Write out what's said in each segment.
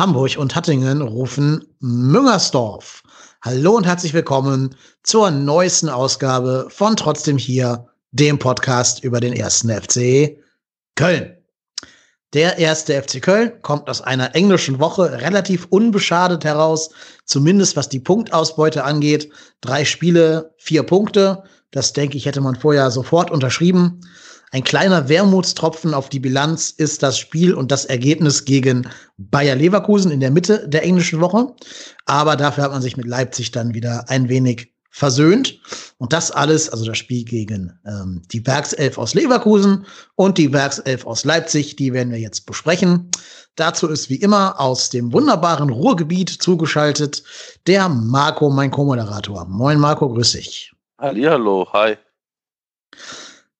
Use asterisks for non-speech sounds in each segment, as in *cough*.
Hamburg und Hattingen rufen Müngersdorf. Hallo und herzlich willkommen zur neuesten Ausgabe von Trotzdem hier, dem Podcast über den ersten FC Köln. Der erste FC Köln kommt aus einer englischen Woche relativ unbeschadet heraus, zumindest was die Punktausbeute angeht. Drei Spiele, vier Punkte. Das denke ich, hätte man vorher sofort unterschrieben. Ein kleiner Wermutstropfen auf die Bilanz ist das Spiel und das Ergebnis gegen Bayer Leverkusen in der Mitte der englischen Woche. Aber dafür hat man sich mit Leipzig dann wieder ein wenig versöhnt. Und das alles, also das Spiel gegen ähm, die Werkself aus Leverkusen und die Werkself aus Leipzig, die werden wir jetzt besprechen. Dazu ist wie immer aus dem wunderbaren Ruhrgebiet zugeschaltet der Marco, mein Co-Moderator. Moin Marco, grüß dich. Hallihallo, hi.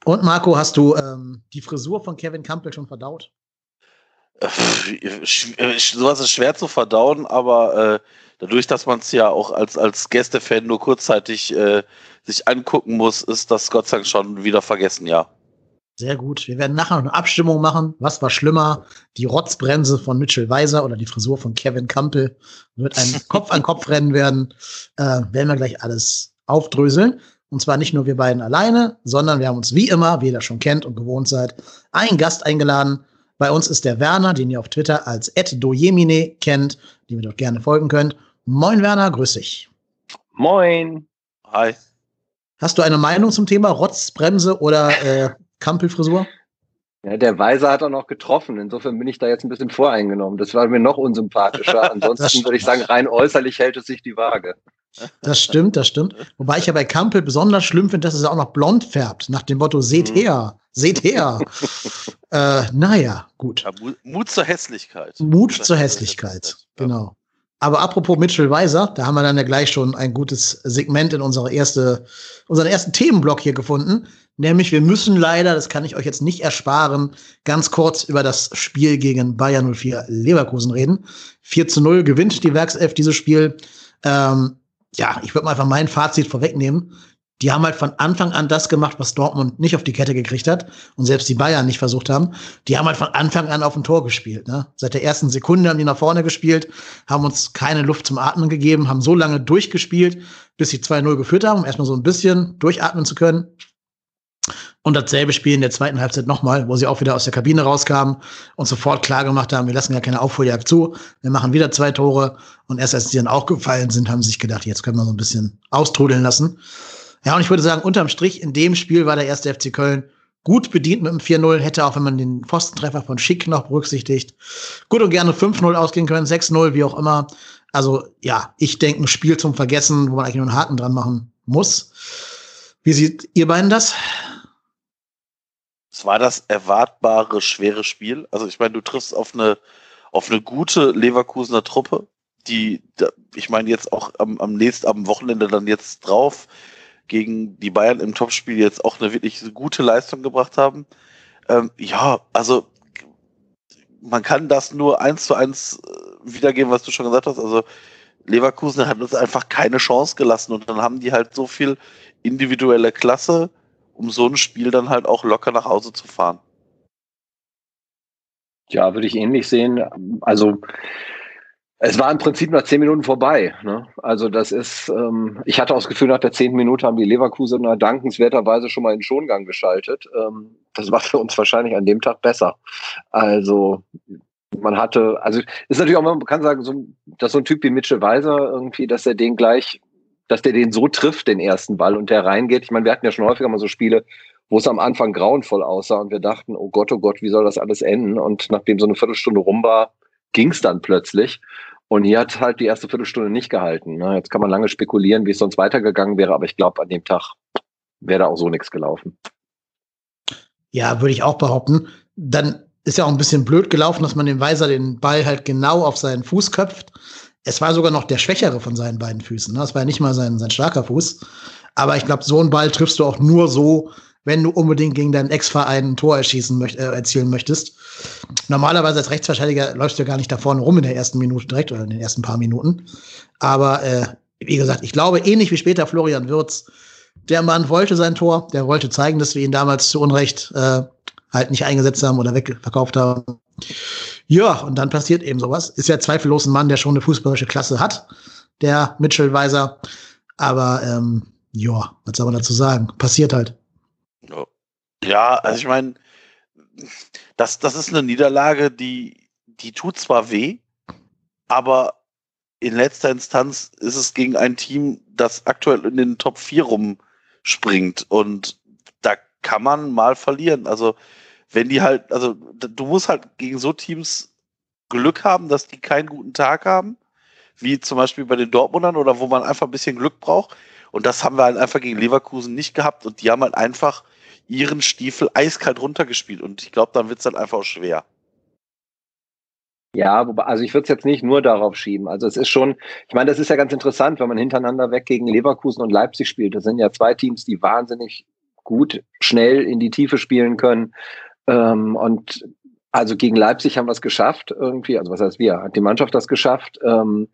Und Marco, hast du ähm, die Frisur von Kevin Campbell schon verdaut? Sowas ist schwer zu verdauen, aber äh, dadurch, dass man es ja auch als, als Gästefan nur kurzzeitig äh, sich angucken muss, ist das Gott sei Dank schon wieder vergessen, ja. Sehr gut. Wir werden nachher noch eine Abstimmung machen. Was war schlimmer? Die Rotzbremse von Mitchell Weiser oder die Frisur von Kevin Campbell? Wird ein *laughs* Kopf-an-Kopf-Rennen werden. Äh, werden wir gleich alles aufdröseln. Und zwar nicht nur wir beiden alleine, sondern wir haben uns wie immer, wie ihr das schon kennt und gewohnt seid, einen Gast eingeladen. Bei uns ist der Werner, den ihr auf Twitter als @dojemine kennt, den ihr dort gerne folgen könnt. Moin Werner, grüß dich. Moin. Hi. Hast du eine Meinung zum Thema Rotzbremse oder äh, Kampelfrisur? Ja, der Weiser hat auch noch getroffen. Insofern bin ich da jetzt ein bisschen voreingenommen. Das war mir noch unsympathischer. *laughs* Ansonsten würde ich sagen, rein äußerlich hält es sich die Waage. Das stimmt, das stimmt. Wobei ich ja bei Kampel besonders schlimm finde, dass es auch noch blond färbt, nach dem Motto, seht mhm. her, seht her. *laughs* äh, naja, gut. Ja, Mut zur Hässlichkeit. Mut zur Hässlichkeit, genau. Aber apropos Mitchell Weiser, da haben wir dann ja gleich schon ein gutes Segment in unsere erste, unseren ersten Themenblock hier gefunden. Nämlich, wir müssen leider, das kann ich euch jetzt nicht ersparen, ganz kurz über das Spiel gegen Bayern 04 Leverkusen reden. 4 zu 0 gewinnt die Werkself dieses Spiel. Ähm, ja, ich würde mal einfach mein Fazit vorwegnehmen. Die haben halt von Anfang an das gemacht, was Dortmund nicht auf die Kette gekriegt hat und selbst die Bayern nicht versucht haben. Die haben halt von Anfang an auf ein Tor gespielt. Ne? Seit der ersten Sekunde haben die nach vorne gespielt, haben uns keine Luft zum Atmen gegeben, haben so lange durchgespielt, bis sie 2-0 geführt haben, um erstmal so ein bisschen durchatmen zu können. Und dasselbe Spiel in der zweiten Halbzeit nochmal, wo sie auch wieder aus der Kabine rauskamen und sofort klar gemacht haben, wir lassen ja keine Aufholjagd zu, wir machen wieder zwei Tore. Und erst als sie dann auch gefallen sind, haben sie sich gedacht, jetzt können wir so ein bisschen austrudeln lassen. Ja, und ich würde sagen, unterm Strich, in dem Spiel war der erste FC Köln gut bedient mit dem 4-0, hätte auch, wenn man den Pfostentreffer von Schick noch berücksichtigt, gut und gerne 5-0 ausgehen können, 6-0, wie auch immer. Also ja, ich denke, ein Spiel zum Vergessen, wo man eigentlich nur einen Haken dran machen muss. Wie seht ihr beiden das? Es war das erwartbare schwere Spiel. Also ich meine, du triffst auf eine auf eine gute Leverkusener Truppe, die, ich meine jetzt auch am, am nächsten, am Wochenende dann jetzt drauf gegen die Bayern im Topspiel jetzt auch eine wirklich gute Leistung gebracht haben. Ähm, ja, also man kann das nur eins zu eins äh, wiedergeben, was du schon gesagt hast. Also Leverkusen hat uns einfach keine Chance gelassen und dann haben die halt so viel individuelle Klasse, um so ein Spiel dann halt auch locker nach Hause zu fahren. Ja, würde ich ähnlich sehen. Also es war im Prinzip nach zehn Minuten vorbei. Ne? Also das ist, ähm, ich hatte auch das Gefühl, nach der zehnten Minute haben die Leverkusener dankenswerterweise schon mal in Schongang geschaltet. Ähm, das war für uns wahrscheinlich an dem Tag besser. Also man hatte, also ist natürlich auch, man kann sagen, so, dass so ein Typ wie Mitchell Weiser irgendwie, dass er den gleich dass der den so trifft, den ersten Ball, und der reingeht. Ich meine, wir hatten ja schon häufiger mal so Spiele, wo es am Anfang grauenvoll aussah und wir dachten, oh Gott, oh Gott, wie soll das alles enden? Und nachdem so eine Viertelstunde rum war, ging es dann plötzlich. Und hier hat halt die erste Viertelstunde nicht gehalten. Ne? Jetzt kann man lange spekulieren, wie es sonst weitergegangen wäre, aber ich glaube, an dem Tag wäre da auch so nichts gelaufen. Ja, würde ich auch behaupten. Dann ist ja auch ein bisschen blöd gelaufen, dass man dem Weiser den Ball halt genau auf seinen Fuß köpft. Es war sogar noch der schwächere von seinen beiden Füßen. Ne? Das war ja nicht mal sein, sein starker Fuß. Aber ich glaube, so einen Ball triffst du auch nur so, wenn du unbedingt gegen deinen Ex-Verein ein Tor erschießen möcht äh, erzielen möchtest. Normalerweise als Rechtsverteidiger läufst du gar nicht da vorne rum in der ersten Minute direkt oder in den ersten paar Minuten. Aber äh, wie gesagt, ich glaube, ähnlich wie später Florian Würz, der Mann wollte sein Tor, der wollte zeigen, dass wir ihn damals zu Unrecht äh, halt nicht eingesetzt haben oder wegverkauft haben. Ja, und dann passiert eben sowas. Ist ja zweifellos ein Mann, der schon eine fußballische Klasse hat, der Mitchell Weiser. Aber ähm, ja, was soll man dazu sagen? Passiert halt. Ja, also ich meine, das, das ist eine Niederlage, die, die tut zwar weh, aber in letzter Instanz ist es gegen ein Team, das aktuell in den Top 4 rumspringt. Und da kann man mal verlieren. Also, wenn die halt, also du musst halt gegen so Teams Glück haben, dass die keinen guten Tag haben, wie zum Beispiel bei den Dortmundern oder wo man einfach ein bisschen Glück braucht. Und das haben wir halt einfach gegen Leverkusen nicht gehabt. Und die haben halt einfach ihren Stiefel eiskalt runtergespielt. Und ich glaube, dann wird es dann einfach auch schwer. Ja, also ich würde es jetzt nicht nur darauf schieben. Also es ist schon, ich meine, das ist ja ganz interessant, wenn man hintereinander weg gegen Leverkusen und Leipzig spielt. Das sind ja zwei Teams, die wahnsinnig gut, schnell in die Tiefe spielen können. Ähm, und also gegen Leipzig haben wir es geschafft irgendwie. Also was heißt wir? Hat die Mannschaft das geschafft? Ähm,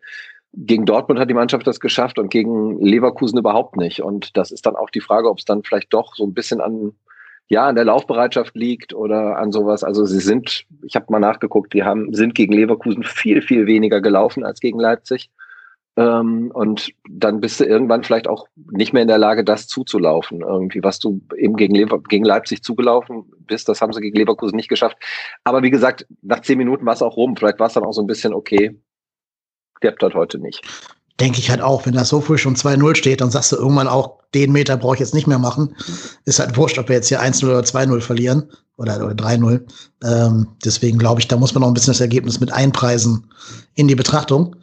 gegen Dortmund hat die Mannschaft das geschafft und gegen Leverkusen überhaupt nicht. Und das ist dann auch die Frage, ob es dann vielleicht doch so ein bisschen an ja an der Laufbereitschaft liegt oder an sowas. Also sie sind, ich habe mal nachgeguckt, die haben sind gegen Leverkusen viel viel weniger gelaufen als gegen Leipzig. Ähm, und dann bist du irgendwann vielleicht auch nicht mehr in der Lage, das zuzulaufen. Irgendwie, was du eben gegen, Lever gegen Leipzig zugelaufen bist, das haben sie gegen Leverkusen nicht geschafft. Aber wie gesagt, nach zehn Minuten war es auch rum. Vielleicht war es dann auch so ein bisschen okay. Klappt das heute nicht. Denke ich halt auch, wenn das so früh schon 2-0 steht, dann sagst du irgendwann auch, den Meter brauche ich jetzt nicht mehr machen. Ist halt wurscht, ob wir jetzt hier 1-0 oder 2-0 verlieren oder, oder 3-0. Ähm, deswegen glaube ich, da muss man noch ein bisschen das Ergebnis mit einpreisen in die Betrachtung.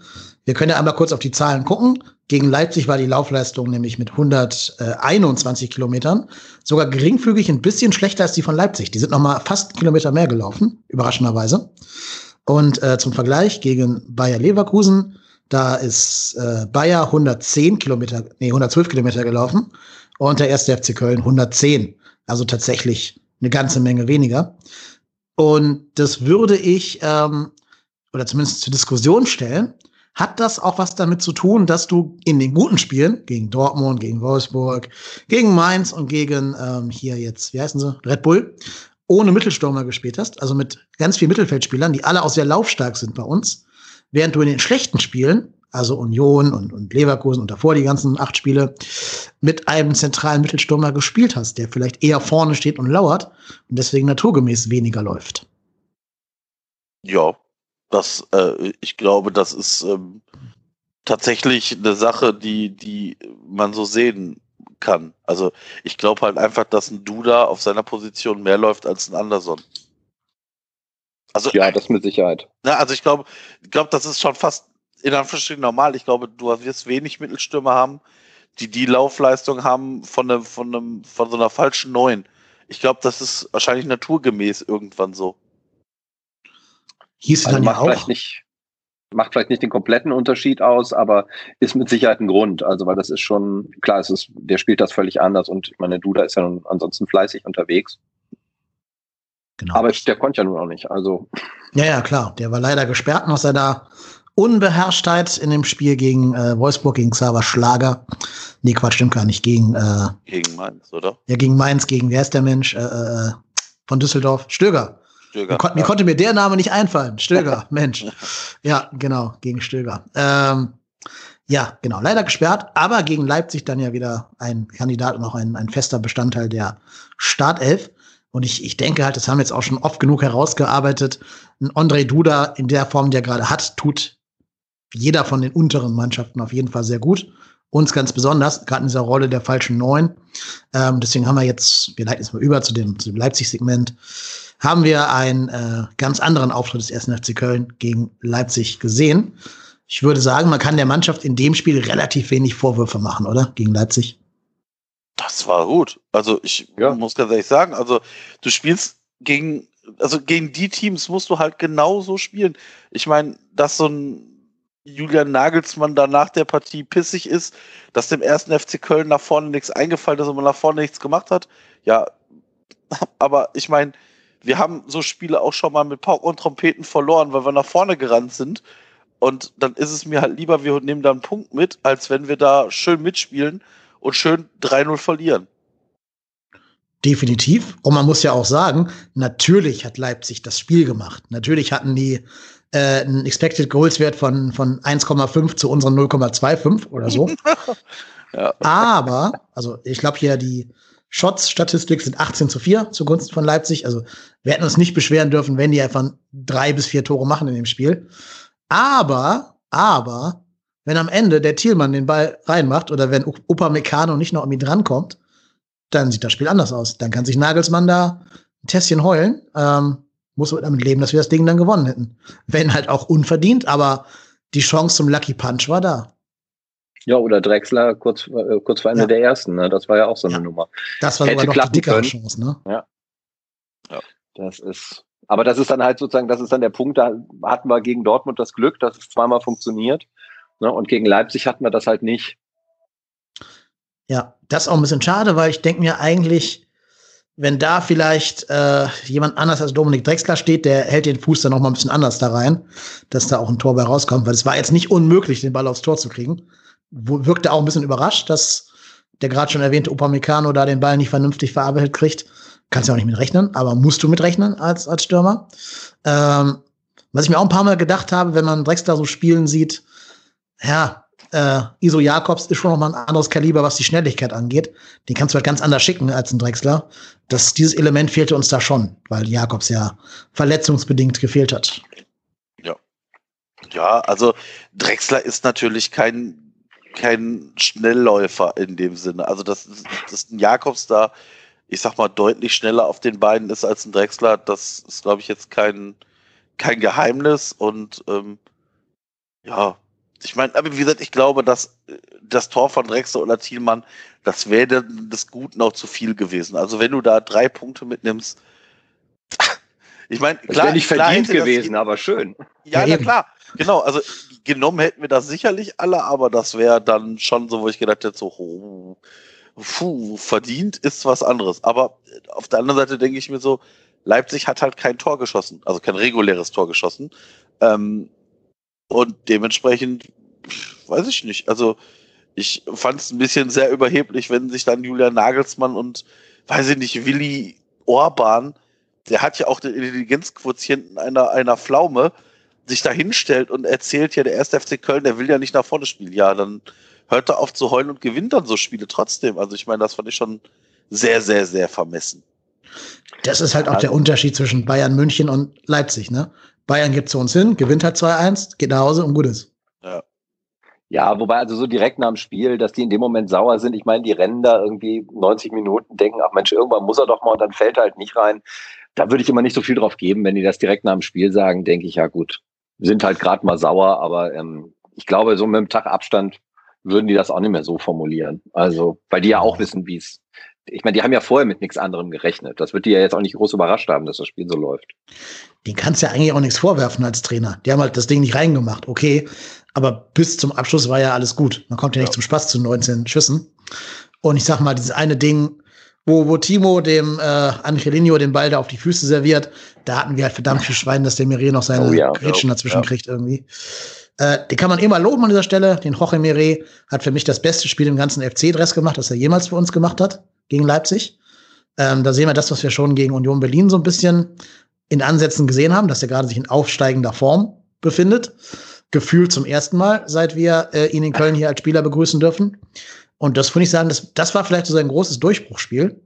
Wir können ja einmal kurz auf die Zahlen gucken. Gegen Leipzig war die Laufleistung nämlich mit 121 Kilometern sogar geringfügig ein bisschen schlechter als die von Leipzig. Die sind noch mal fast einen Kilometer mehr gelaufen, überraschenderweise. Und äh, zum Vergleich gegen Bayer Leverkusen da ist äh, Bayer 110 Kilometer, nee, 112 Kilometer gelaufen und der erste FC Köln 110. Also tatsächlich eine ganze Menge weniger. Und das würde ich, ähm, oder zumindest zur Diskussion stellen, hat das auch was damit zu tun, dass du in den guten Spielen gegen Dortmund, gegen Wolfsburg, gegen Mainz und gegen ähm, hier jetzt, wie heißen sie, Red Bull, ohne Mittelstürmer gespielt hast, also mit ganz vielen Mittelfeldspielern, die alle auch sehr laufstark sind bei uns. Während du in den schlechten Spielen, also Union und, und Leverkusen und davor die ganzen acht Spiele, mit einem zentralen Mittelstürmer gespielt hast, der vielleicht eher vorne steht und lauert und deswegen naturgemäß weniger läuft. Ja, das, äh, ich glaube, das ist ähm, tatsächlich eine Sache, die, die man so sehen kann. Also ich glaube halt einfach, dass ein Duda auf seiner Position mehr läuft als ein Anderson. Also, ja, das mit Sicherheit. Na, also ich glaube, ich glaube, das ist schon fast in Anführungsstrichen normal. Ich glaube, du wirst wenig Mittelstürmer haben, die die Laufleistung haben von, einem, von, einem, von so einer falschen Neun. Ich glaube, das ist wahrscheinlich naturgemäß irgendwann so. Hieß also dann macht ja auch. Vielleicht nicht, macht vielleicht nicht den kompletten Unterschied aus, aber ist mit Sicherheit ein Grund. Also, weil das ist schon, klar, es ist, der spielt das völlig anders und ich meine, Duda ist ja nun ansonsten fleißig unterwegs. Genau. Aber der konnte ja nun auch nicht. Also. Ja, ja, klar. Der war leider gesperrt nach seiner Unbeherrschtheit in dem Spiel gegen äh, Wolfsburg, gegen Xaver Schlager. Nee, Quatsch, stimmt gar nicht. Gegen, äh, gegen Mainz, oder? Ja, gegen Mainz, gegen, wer ist der Mensch? Äh, äh, von Düsseldorf? Stöger. Stöger. Mir, kon ja. mir konnte mir der Name nicht einfallen. Stöger, *laughs* Mensch. Ja, genau, gegen Stöger. Ähm, ja, genau, leider gesperrt, aber gegen Leipzig dann ja wieder ein Kandidat und auch ein, ein fester Bestandteil der Startelf. Und ich, ich denke halt, das haben wir jetzt auch schon oft genug herausgearbeitet. Ein André Duda in der Form, die er gerade hat, tut jeder von den unteren Mannschaften auf jeden Fall sehr gut. Uns ganz besonders, gerade in dieser Rolle der falschen Neun. Ähm, deswegen haben wir jetzt, wir leiten jetzt mal über zu dem, zu dem Leipzig-Segment, haben wir einen äh, ganz anderen Auftritt des 1. FC Köln gegen Leipzig gesehen. Ich würde sagen, man kann der Mannschaft in dem Spiel relativ wenig Vorwürfe machen, oder? Gegen Leipzig. Das war gut. Also ich ja. muss ganz ehrlich sagen, also du spielst gegen, also gegen die Teams musst du halt genauso spielen. Ich meine, dass so ein Julian Nagelsmann da nach der Partie pissig ist, dass dem ersten FC Köln nach vorne nichts eingefallen ist und man nach vorne nichts gemacht hat. Ja, *laughs* aber ich meine, wir haben so Spiele auch schon mal mit Pauken und Trompeten verloren, weil wir nach vorne gerannt sind. Und dann ist es mir halt lieber, wir nehmen da einen Punkt mit, als wenn wir da schön mitspielen und schön 3-0 verlieren. Definitiv. Und man muss ja auch sagen, natürlich hat Leipzig das Spiel gemacht. Natürlich hatten die äh, einen Expected Goals Wert von, von 1,5 zu unseren 0,25 oder so. *laughs* ja. Aber, also ich glaube hier die Shots-Statistik sind 18 zu 4 zugunsten von Leipzig. Also wir hätten uns nicht beschweren dürfen, wenn die einfach drei bis vier Tore machen in dem Spiel. Aber, aber, wenn am Ende der Thielmann den Ball reinmacht oder wenn Upamecano nicht noch irgendwie drankommt, dann sieht das Spiel anders aus. Dann kann sich Nagelsmann da ein Tässchen heulen. Ähm, muss damit leben, dass wir das Ding dann gewonnen hätten. Wenn halt auch unverdient, aber die Chance zum Lucky Punch war da. Ja, oder Drexler kurz, äh, kurz vor Ende ja. der ersten, ne? Das war ja auch so eine ja. Nummer. Das war Hätte sogar noch die dickere können. Chance, ne? Ja. ja. Das ist, aber das ist dann halt sozusagen, das ist dann der Punkt, da hatten wir gegen Dortmund das Glück, dass es zweimal funktioniert. Ne? Und gegen Leipzig hatten wir das halt nicht. Ja, das ist auch ein bisschen schade, weil ich denke mir eigentlich, wenn da vielleicht äh, jemand anders als Dominik Drexler steht, der hält den Fuß dann noch mal ein bisschen anders da rein, dass da auch ein Tor bei rauskommt, weil es war jetzt nicht unmöglich, den Ball aufs Tor zu kriegen. Wirkte auch ein bisschen überrascht, dass der gerade schon erwähnte Upamecano da den Ball nicht vernünftig verarbeitet kriegt. Kannst ja auch nicht mit rechnen, aber musst du mit rechnen als, als Stürmer. Ähm, was ich mir auch ein paar Mal gedacht habe, wenn man Drexler so spielen sieht, ja, äh, Iso Jakobs ist schon noch mal ein anderes Kaliber, was die Schnelligkeit angeht. Den kannst du halt ganz anders schicken als ein Drexler. Das, dieses Element fehlte uns da schon, weil Jakobs ja verletzungsbedingt gefehlt hat. Ja. Ja, also Drexler ist natürlich kein, kein Schnellläufer in dem Sinne. Also, dass, dass ein Jakobs da, ich sag mal, deutlich schneller auf den Beinen ist als ein Drexler, das ist, glaube ich, jetzt kein, kein Geheimnis und ähm, ja, ich meine, aber wie gesagt, ich glaube, dass das Tor von Drexler oder Thielmann, das wäre des Guten auch zu viel gewesen. Also wenn du da drei Punkte mitnimmst, ich meine, klar, nicht verdient klar gewesen, aber schön. Ja, ja klar, genau. Also genommen hätten wir das sicherlich alle, aber das wäre dann schon so, wo ich gedacht hätte, so, oh, puh, verdient ist was anderes. Aber auf der anderen Seite denke ich mir so, Leipzig hat halt kein Tor geschossen, also kein reguläres Tor geschossen. Ähm, und dementsprechend, weiß ich nicht. Also, ich fand es ein bisschen sehr überheblich, wenn sich dann Julian Nagelsmann und, weiß ich nicht, Willi Orban, der hat ja auch den Intelligenzquotienten einer, einer Pflaume, sich da hinstellt und erzählt ja, der erste FC Köln, der will ja nicht nach vorne spielen. Ja, dann hört er auf zu heulen und gewinnt dann so Spiele trotzdem. Also ich meine, das fand ich schon sehr, sehr, sehr vermessen. Das ist halt auch der Unterschied zwischen Bayern München und Leipzig, ne? Bayern geht zu uns hin, gewinnt halt 2-1, geht nach Hause und gut ist. Ja. Ja, wobei also so direkt nach dem Spiel, dass die in dem Moment sauer sind. Ich meine, die rennen da irgendwie 90 Minuten, denken, ach Mensch, irgendwann muss er doch mal und dann fällt er halt nicht rein. Da würde ich immer nicht so viel drauf geben, wenn die das direkt nach dem Spiel sagen, denke ich, ja gut, sind halt gerade mal sauer, aber ähm, ich glaube, so mit einem Tag Abstand würden die das auch nicht mehr so formulieren. Also, weil die ja auch wissen, wie es ich meine, die haben ja vorher mit nichts anderem gerechnet. Das wird die ja jetzt auch nicht groß überrascht haben, dass das Spiel so läuft. Den kannst du ja eigentlich auch nichts vorwerfen als Trainer. Die haben halt das Ding nicht reingemacht, okay. Aber bis zum Abschluss war ja alles gut. Man kommt ja nicht ja. zum Spaß zu 19 Schüssen. Und ich sag mal, dieses eine Ding, wo, wo Timo dem äh, Angelino den Ball da auf die Füße serviert, da hatten wir halt verdammt viel Schwein, dass der Mire noch seine oh ja, Grätschen ja, dazwischen kriegt irgendwie. Äh, den kann man immer loben an dieser Stelle. Den Jorge Mire hat für mich das beste Spiel im ganzen FC-Dress gemacht, das er jemals für uns gemacht hat gegen Leipzig. Ähm, da sehen wir das, was wir schon gegen Union Berlin so ein bisschen in Ansätzen gesehen haben, dass er gerade sich in aufsteigender Form befindet. Gefühlt zum ersten Mal, seit wir äh, ihn in Köln hier als Spieler begrüßen dürfen. Und das würde ich sagen, das, das war vielleicht so sein großes Durchbruchsspiel.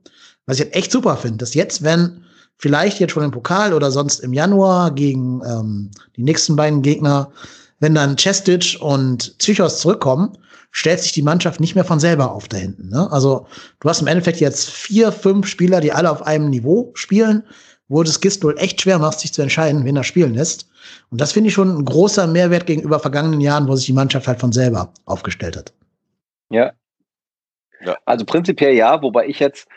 Was ich halt echt super finde, dass jetzt, wenn vielleicht jetzt schon im Pokal oder sonst im Januar gegen ähm, die nächsten beiden Gegner, wenn dann Chestic und Psychos zurückkommen, stellt sich die Mannschaft nicht mehr von selber auf da hinten. Ne? Also du hast im Endeffekt jetzt vier, fünf Spieler, die alle auf einem Niveau spielen, wo das Gistol echt schwer macht, sich zu entscheiden, wen er spielen lässt. Und das finde ich schon ein großer Mehrwert gegenüber vergangenen Jahren, wo sich die Mannschaft halt von selber aufgestellt hat. Ja. Ja. Also prinzipiell ja, wobei ich jetzt,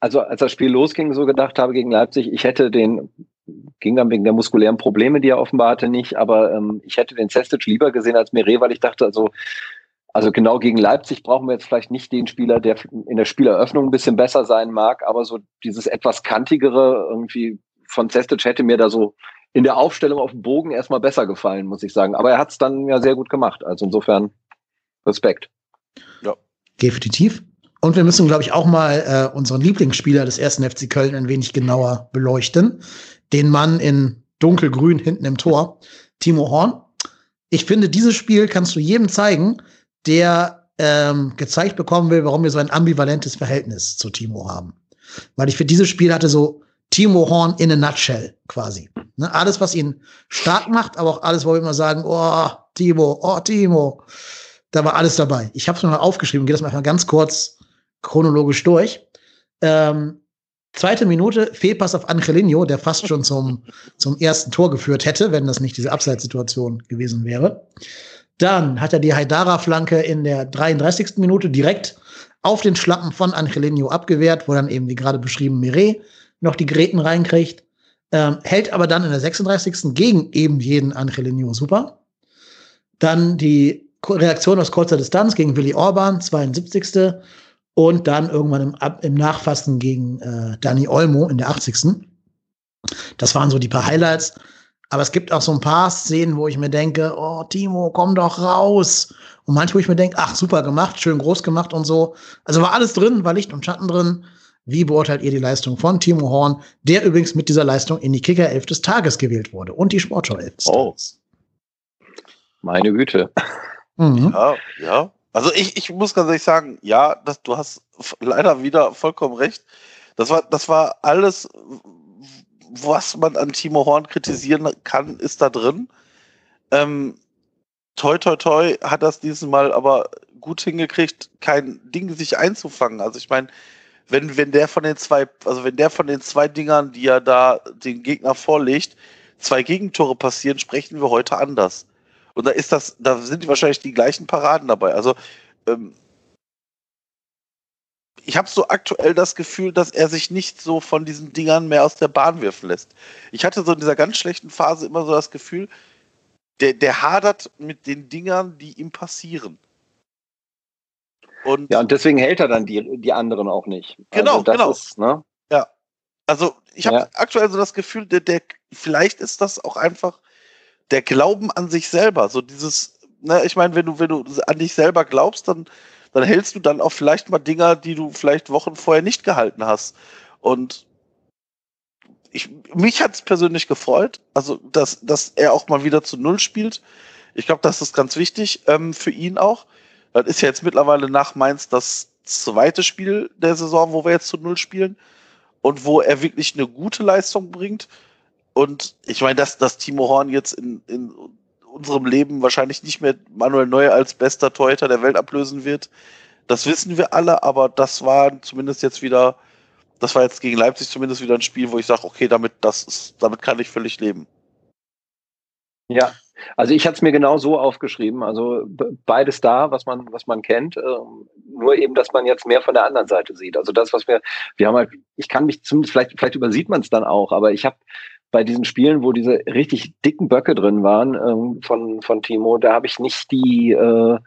also als das Spiel losging, so gedacht habe gegen Leipzig, ich hätte den, ging dann wegen der muskulären Probleme, die er offenbar hatte, nicht, aber ähm, ich hätte den Cestic lieber gesehen als Mire, weil ich dachte, also also genau gegen Leipzig brauchen wir jetzt vielleicht nicht den Spieler, der in der Spieleröffnung ein bisschen besser sein mag, aber so dieses etwas kantigere irgendwie von Cestic hätte mir da so in der Aufstellung auf dem Bogen erstmal besser gefallen, muss ich sagen. Aber er hat es dann ja sehr gut gemacht. Also insofern Respekt. Ja. Definitiv. Und wir müssen, glaube ich, auch mal äh, unseren Lieblingsspieler des ersten FC Köln ein wenig genauer beleuchten. Den Mann in dunkelgrün hinten im Tor, Timo Horn. Ich finde, dieses Spiel kannst du jedem zeigen, der ähm, gezeigt bekommen will, warum wir so ein ambivalentes Verhältnis zu Timo haben. Weil ich finde, dieses Spiel hatte so Timo Horn in a nutshell quasi. Ne? Alles, was ihn stark macht, aber auch alles, wo wir immer sagen, oh, Timo, oh, Timo. Da war alles dabei. Ich habe es mir mal aufgeschrieben, gehe das mal ganz kurz chronologisch durch. Ähm, zweite Minute, Fehlpass auf Angelino, der fast schon zum, *laughs* zum ersten Tor geführt hätte, wenn das nicht diese Abseitssituation gewesen wäre. Dann hat er die Haidara-Flanke in der 33. Minute direkt auf den Schlappen von Angelino abgewehrt, wo dann eben, wie gerade beschrieben, Mire noch die Gräten reinkriegt. Ähm, hält aber dann in der 36. gegen eben jeden Angelino super. Dann die Reaktion aus kurzer Distanz gegen Willi Orban, 72. Und dann irgendwann im, im Nachfassen gegen äh, Dani Olmo in der 80. Das waren so die paar Highlights. Aber es gibt auch so ein paar Szenen, wo ich mir denke, oh, Timo, komm doch raus. Und manchmal, wo ich mir denke, ach, super gemacht, schön groß gemacht und so. Also war alles drin, war Licht und Schatten drin. Wie beurteilt ihr die Leistung von Timo Horn, der übrigens mit dieser Leistung in die Kicker 11 des Tages gewählt wurde und die Sportschau 11 des oh. Meine Güte. Mhm. Ja, ja. Also ich, ich muss ganz ehrlich sagen, ja, das, du hast leider wieder vollkommen recht. Das war, das war alles, was man an Timo Horn kritisieren kann, ist da drin. Ähm, toi, toi, toi hat das dieses Mal aber gut hingekriegt, kein Ding sich einzufangen. Also ich meine, wenn, wenn der von den zwei, also wenn der von den zwei Dingern, die er da den Gegner vorlegt, zwei Gegentore passieren, sprechen wir heute anders. Und da ist das, da sind wahrscheinlich die gleichen Paraden dabei. Also ähm, ich habe so aktuell das Gefühl, dass er sich nicht so von diesen Dingern mehr aus der Bahn werfen lässt. Ich hatte so in dieser ganz schlechten Phase immer so das Gefühl, der, der hadert mit den Dingern, die ihm passieren. Und ja, und deswegen hält er dann die, die anderen auch nicht. Genau, also genau. Ist, ne? Ja. Also ich habe ja. aktuell so das Gefühl, der, der, vielleicht ist das auch einfach der Glauben an sich selber. So dieses, ne, ich meine, wenn du, wenn du an dich selber glaubst, dann, dann hältst du dann auch vielleicht mal Dinger, die du vielleicht Wochen vorher nicht gehalten hast. Und ich, mich hat es persönlich gefreut, also dass, dass er auch mal wieder zu Null spielt. Ich glaube, das ist ganz wichtig ähm, für ihn auch. Das ist ja jetzt mittlerweile nach Mainz das zweite Spiel der Saison, wo wir jetzt zu Null spielen und wo er wirklich eine gute Leistung bringt. Und ich meine, dass, dass Timo Horn jetzt in, in unserem Leben wahrscheinlich nicht mehr Manuel Neuer als bester Torhüter der Welt ablösen wird, das wissen wir alle, aber das war zumindest jetzt wieder, das war jetzt gegen Leipzig zumindest wieder ein Spiel, wo ich sage, okay, damit, das ist, damit kann ich völlig leben. Ja, also ich hatte es mir genau so aufgeschrieben. Also beides da, was man, was man kennt. Äh, nur eben, dass man jetzt mehr von der anderen Seite sieht. Also das, was wir, wir haben halt, ich kann mich zumindest, vielleicht, vielleicht übersieht man es dann auch, aber ich habe bei diesen Spielen, wo diese richtig dicken Böcke drin waren ähm, von, von Timo, da habe ich nicht die, äh,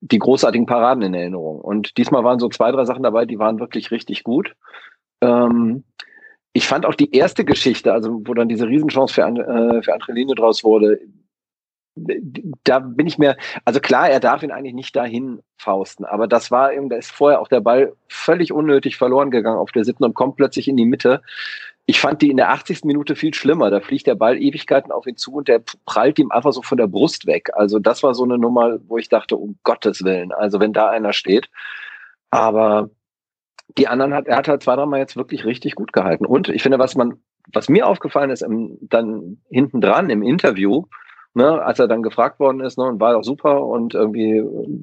die großartigen Paraden in Erinnerung. Und diesmal waren so zwei, drei Sachen dabei, die waren wirklich richtig gut. Ähm, ich fand auch die erste Geschichte, also wo dann diese Riesenchance für, äh, für Angelino draus wurde, da bin ich mir, also klar, er darf ihn eigentlich nicht dahin fausten, aber das war eben, da ist vorher auch der Ball völlig unnötig verloren gegangen auf der siebten und kommt plötzlich in die Mitte. Ich fand die in der 80. Minute viel schlimmer. Da fliegt der Ball Ewigkeiten auf ihn zu und der prallt ihm einfach so von der Brust weg. Also das war so eine Nummer, wo ich dachte, um Gottes Willen, also wenn da einer steht. Aber die anderen hat, er hat halt zwei, dreimal jetzt wirklich richtig gut gehalten. Und ich finde, was man, was mir aufgefallen ist, im, dann hinten dran im Interview, ne, als er dann gefragt worden ist, ne, und war auch super und irgendwie äh,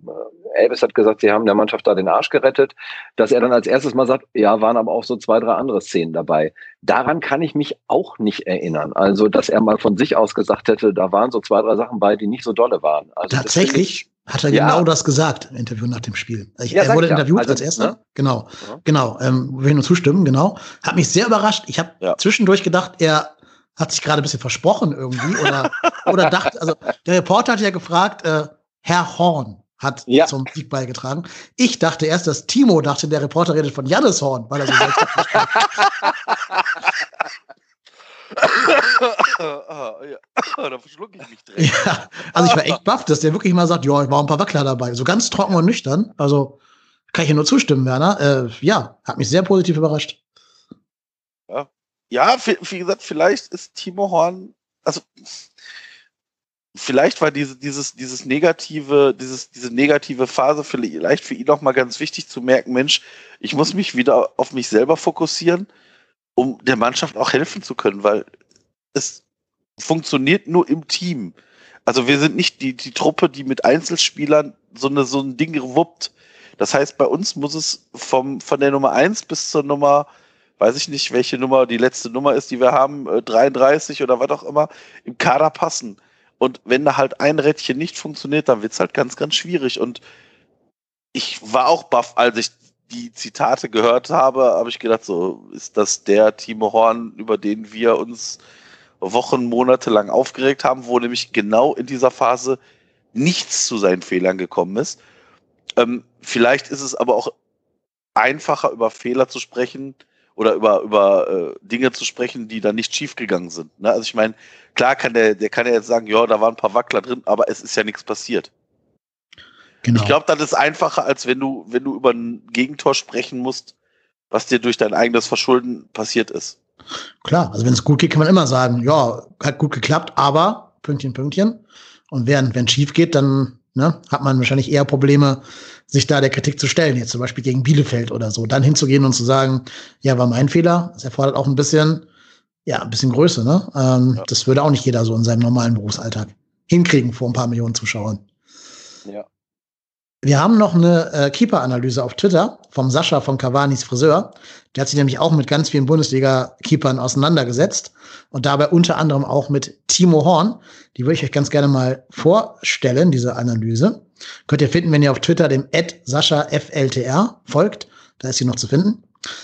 Elvis hat gesagt, sie haben der Mannschaft da den Arsch gerettet, dass er dann als erstes mal sagt, ja, waren aber auch so zwei, drei andere Szenen dabei. Daran kann ich mich auch nicht erinnern. Also, dass er mal von sich aus gesagt hätte, da waren so zwei, drei Sachen bei, die nicht so dolle waren. Also, Tatsächlich? Hat er ja. genau das gesagt im Interview nach dem Spiel. Ich, ja, er wurde interviewt also, als erster. Ne? Genau, ja. genau. Ähm, will ich nur zustimmen, genau. Hat mich sehr überrascht. Ich habe zwischendurch gedacht, er hat sich gerade ein bisschen versprochen irgendwie oder, oder dachte, also der Reporter hat ja gefragt, äh, Herr Horn hat ja. zum Sieg beigetragen. Ich dachte erst, dass Timo dachte, der Reporter redet von Jannis Horn, weil er so *laughs* da verschluck ich mich drin. Ja, also ich war echt baff, dass der wirklich mal sagt, ja, ich war ein paar Wackler dabei. So ganz trocken und nüchtern. Also Kann ich dir nur zustimmen, Werner. Äh, ja, hat mich sehr positiv überrascht. Ja, ja wie gesagt, vielleicht ist Timo Horn, also vielleicht war diese, dieses, dieses negative, dieses, diese negative Phase vielleicht für ihn noch mal ganz wichtig zu merken, Mensch, ich muss mich wieder auf mich selber fokussieren, um der Mannschaft auch helfen zu können, weil es funktioniert nur im Team. Also wir sind nicht die, die Truppe, die mit Einzelspielern so, eine, so ein Ding wuppt. Das heißt, bei uns muss es vom, von der Nummer 1 bis zur Nummer, weiß ich nicht, welche Nummer die letzte Nummer ist, die wir haben, 33 äh, oder was auch immer, im Kader passen. Und wenn da halt ein Rädchen nicht funktioniert, dann wird es halt ganz, ganz schwierig. Und ich war auch baff, als ich die Zitate gehört habe, habe ich gedacht, so ist das der Timo Horn, über den wir uns Wochen, Monate lang aufgeregt haben, wo nämlich genau in dieser Phase nichts zu seinen Fehlern gekommen ist. Ähm, vielleicht ist es aber auch einfacher, über Fehler zu sprechen oder über, über äh, Dinge zu sprechen, die da nicht schiefgegangen sind. Ne? Also ich meine, klar kann der, der kann ja jetzt sagen, ja, da waren ein paar Wackler drin, aber es ist ja nichts passiert. Genau. Ich glaube, das ist einfacher, als wenn du, wenn du über ein Gegentor sprechen musst, was dir durch dein eigenes Verschulden passiert ist. Klar, also wenn es gut geht, kann man immer sagen, ja, hat gut geklappt, aber Pünktchen, Pünktchen. Und wenn es schief geht, dann ne, hat man wahrscheinlich eher Probleme, sich da der Kritik zu stellen, jetzt zum Beispiel gegen Bielefeld oder so. Dann hinzugehen und zu sagen, ja, war mein Fehler. Das erfordert auch ein bisschen, ja, ein bisschen Größe, ne? Ähm, ja. Das würde auch nicht jeder so in seinem normalen Berufsalltag hinkriegen vor ein paar Millionen Zuschauern. Ja. Wir haben noch eine äh, Keeper-Analyse auf Twitter vom Sascha von Cavanis Friseur. Der hat sich nämlich auch mit ganz vielen Bundesliga-Keepern auseinandergesetzt und dabei unter anderem auch mit Timo Horn. Die würde ich euch ganz gerne mal vorstellen, diese Analyse. Könnt ihr finden, wenn ihr auf Twitter dem Ad Sascha FLTR folgt. Da ist sie noch zu finden.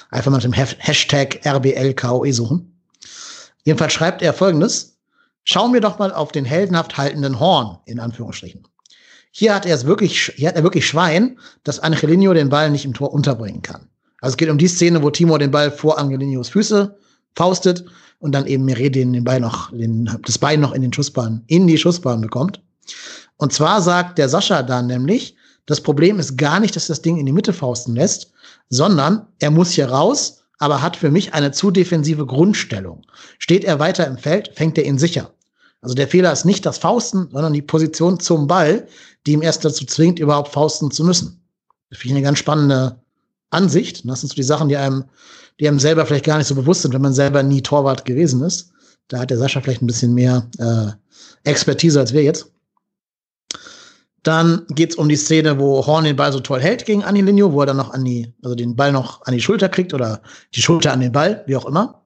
Einfach mal mit dem Hashtag RBLKOE suchen. Jedenfalls schreibt er folgendes. Schauen wir doch mal auf den heldenhaft haltenden Horn, in Anführungsstrichen. Hier hat er es wirklich, hier hat er wirklich Schwein, dass Angelino den Ball nicht im Tor unterbringen kann. Also es geht um die Szene, wo Timo den Ball vor Angelinos Füße faustet und dann eben Meredin den Ball noch, den, das Bein noch in den Schussbahn, in die Schussbahn bekommt. Und zwar sagt der Sascha dann nämlich, das Problem ist gar nicht, dass das Ding in die Mitte fausten lässt, sondern er muss hier raus, aber hat für mich eine zu defensive Grundstellung. Steht er weiter im Feld, fängt er ihn sicher. Also der Fehler ist nicht das Fausten, sondern die Position zum Ball, die ihm erst dazu zwingt, überhaupt fausten zu müssen. Das finde ich eine ganz spannende Ansicht. Das sind so die Sachen, die einem, die einem selber vielleicht gar nicht so bewusst sind, wenn man selber nie Torwart gewesen ist. Da hat der Sascha vielleicht ein bisschen mehr äh, Expertise als wir jetzt. Dann geht's um die Szene, wo Horn den Ball so toll hält gegen Anilinho, wo er dann noch an die, also den Ball noch an die Schulter kriegt oder die Schulter an den Ball, wie auch immer.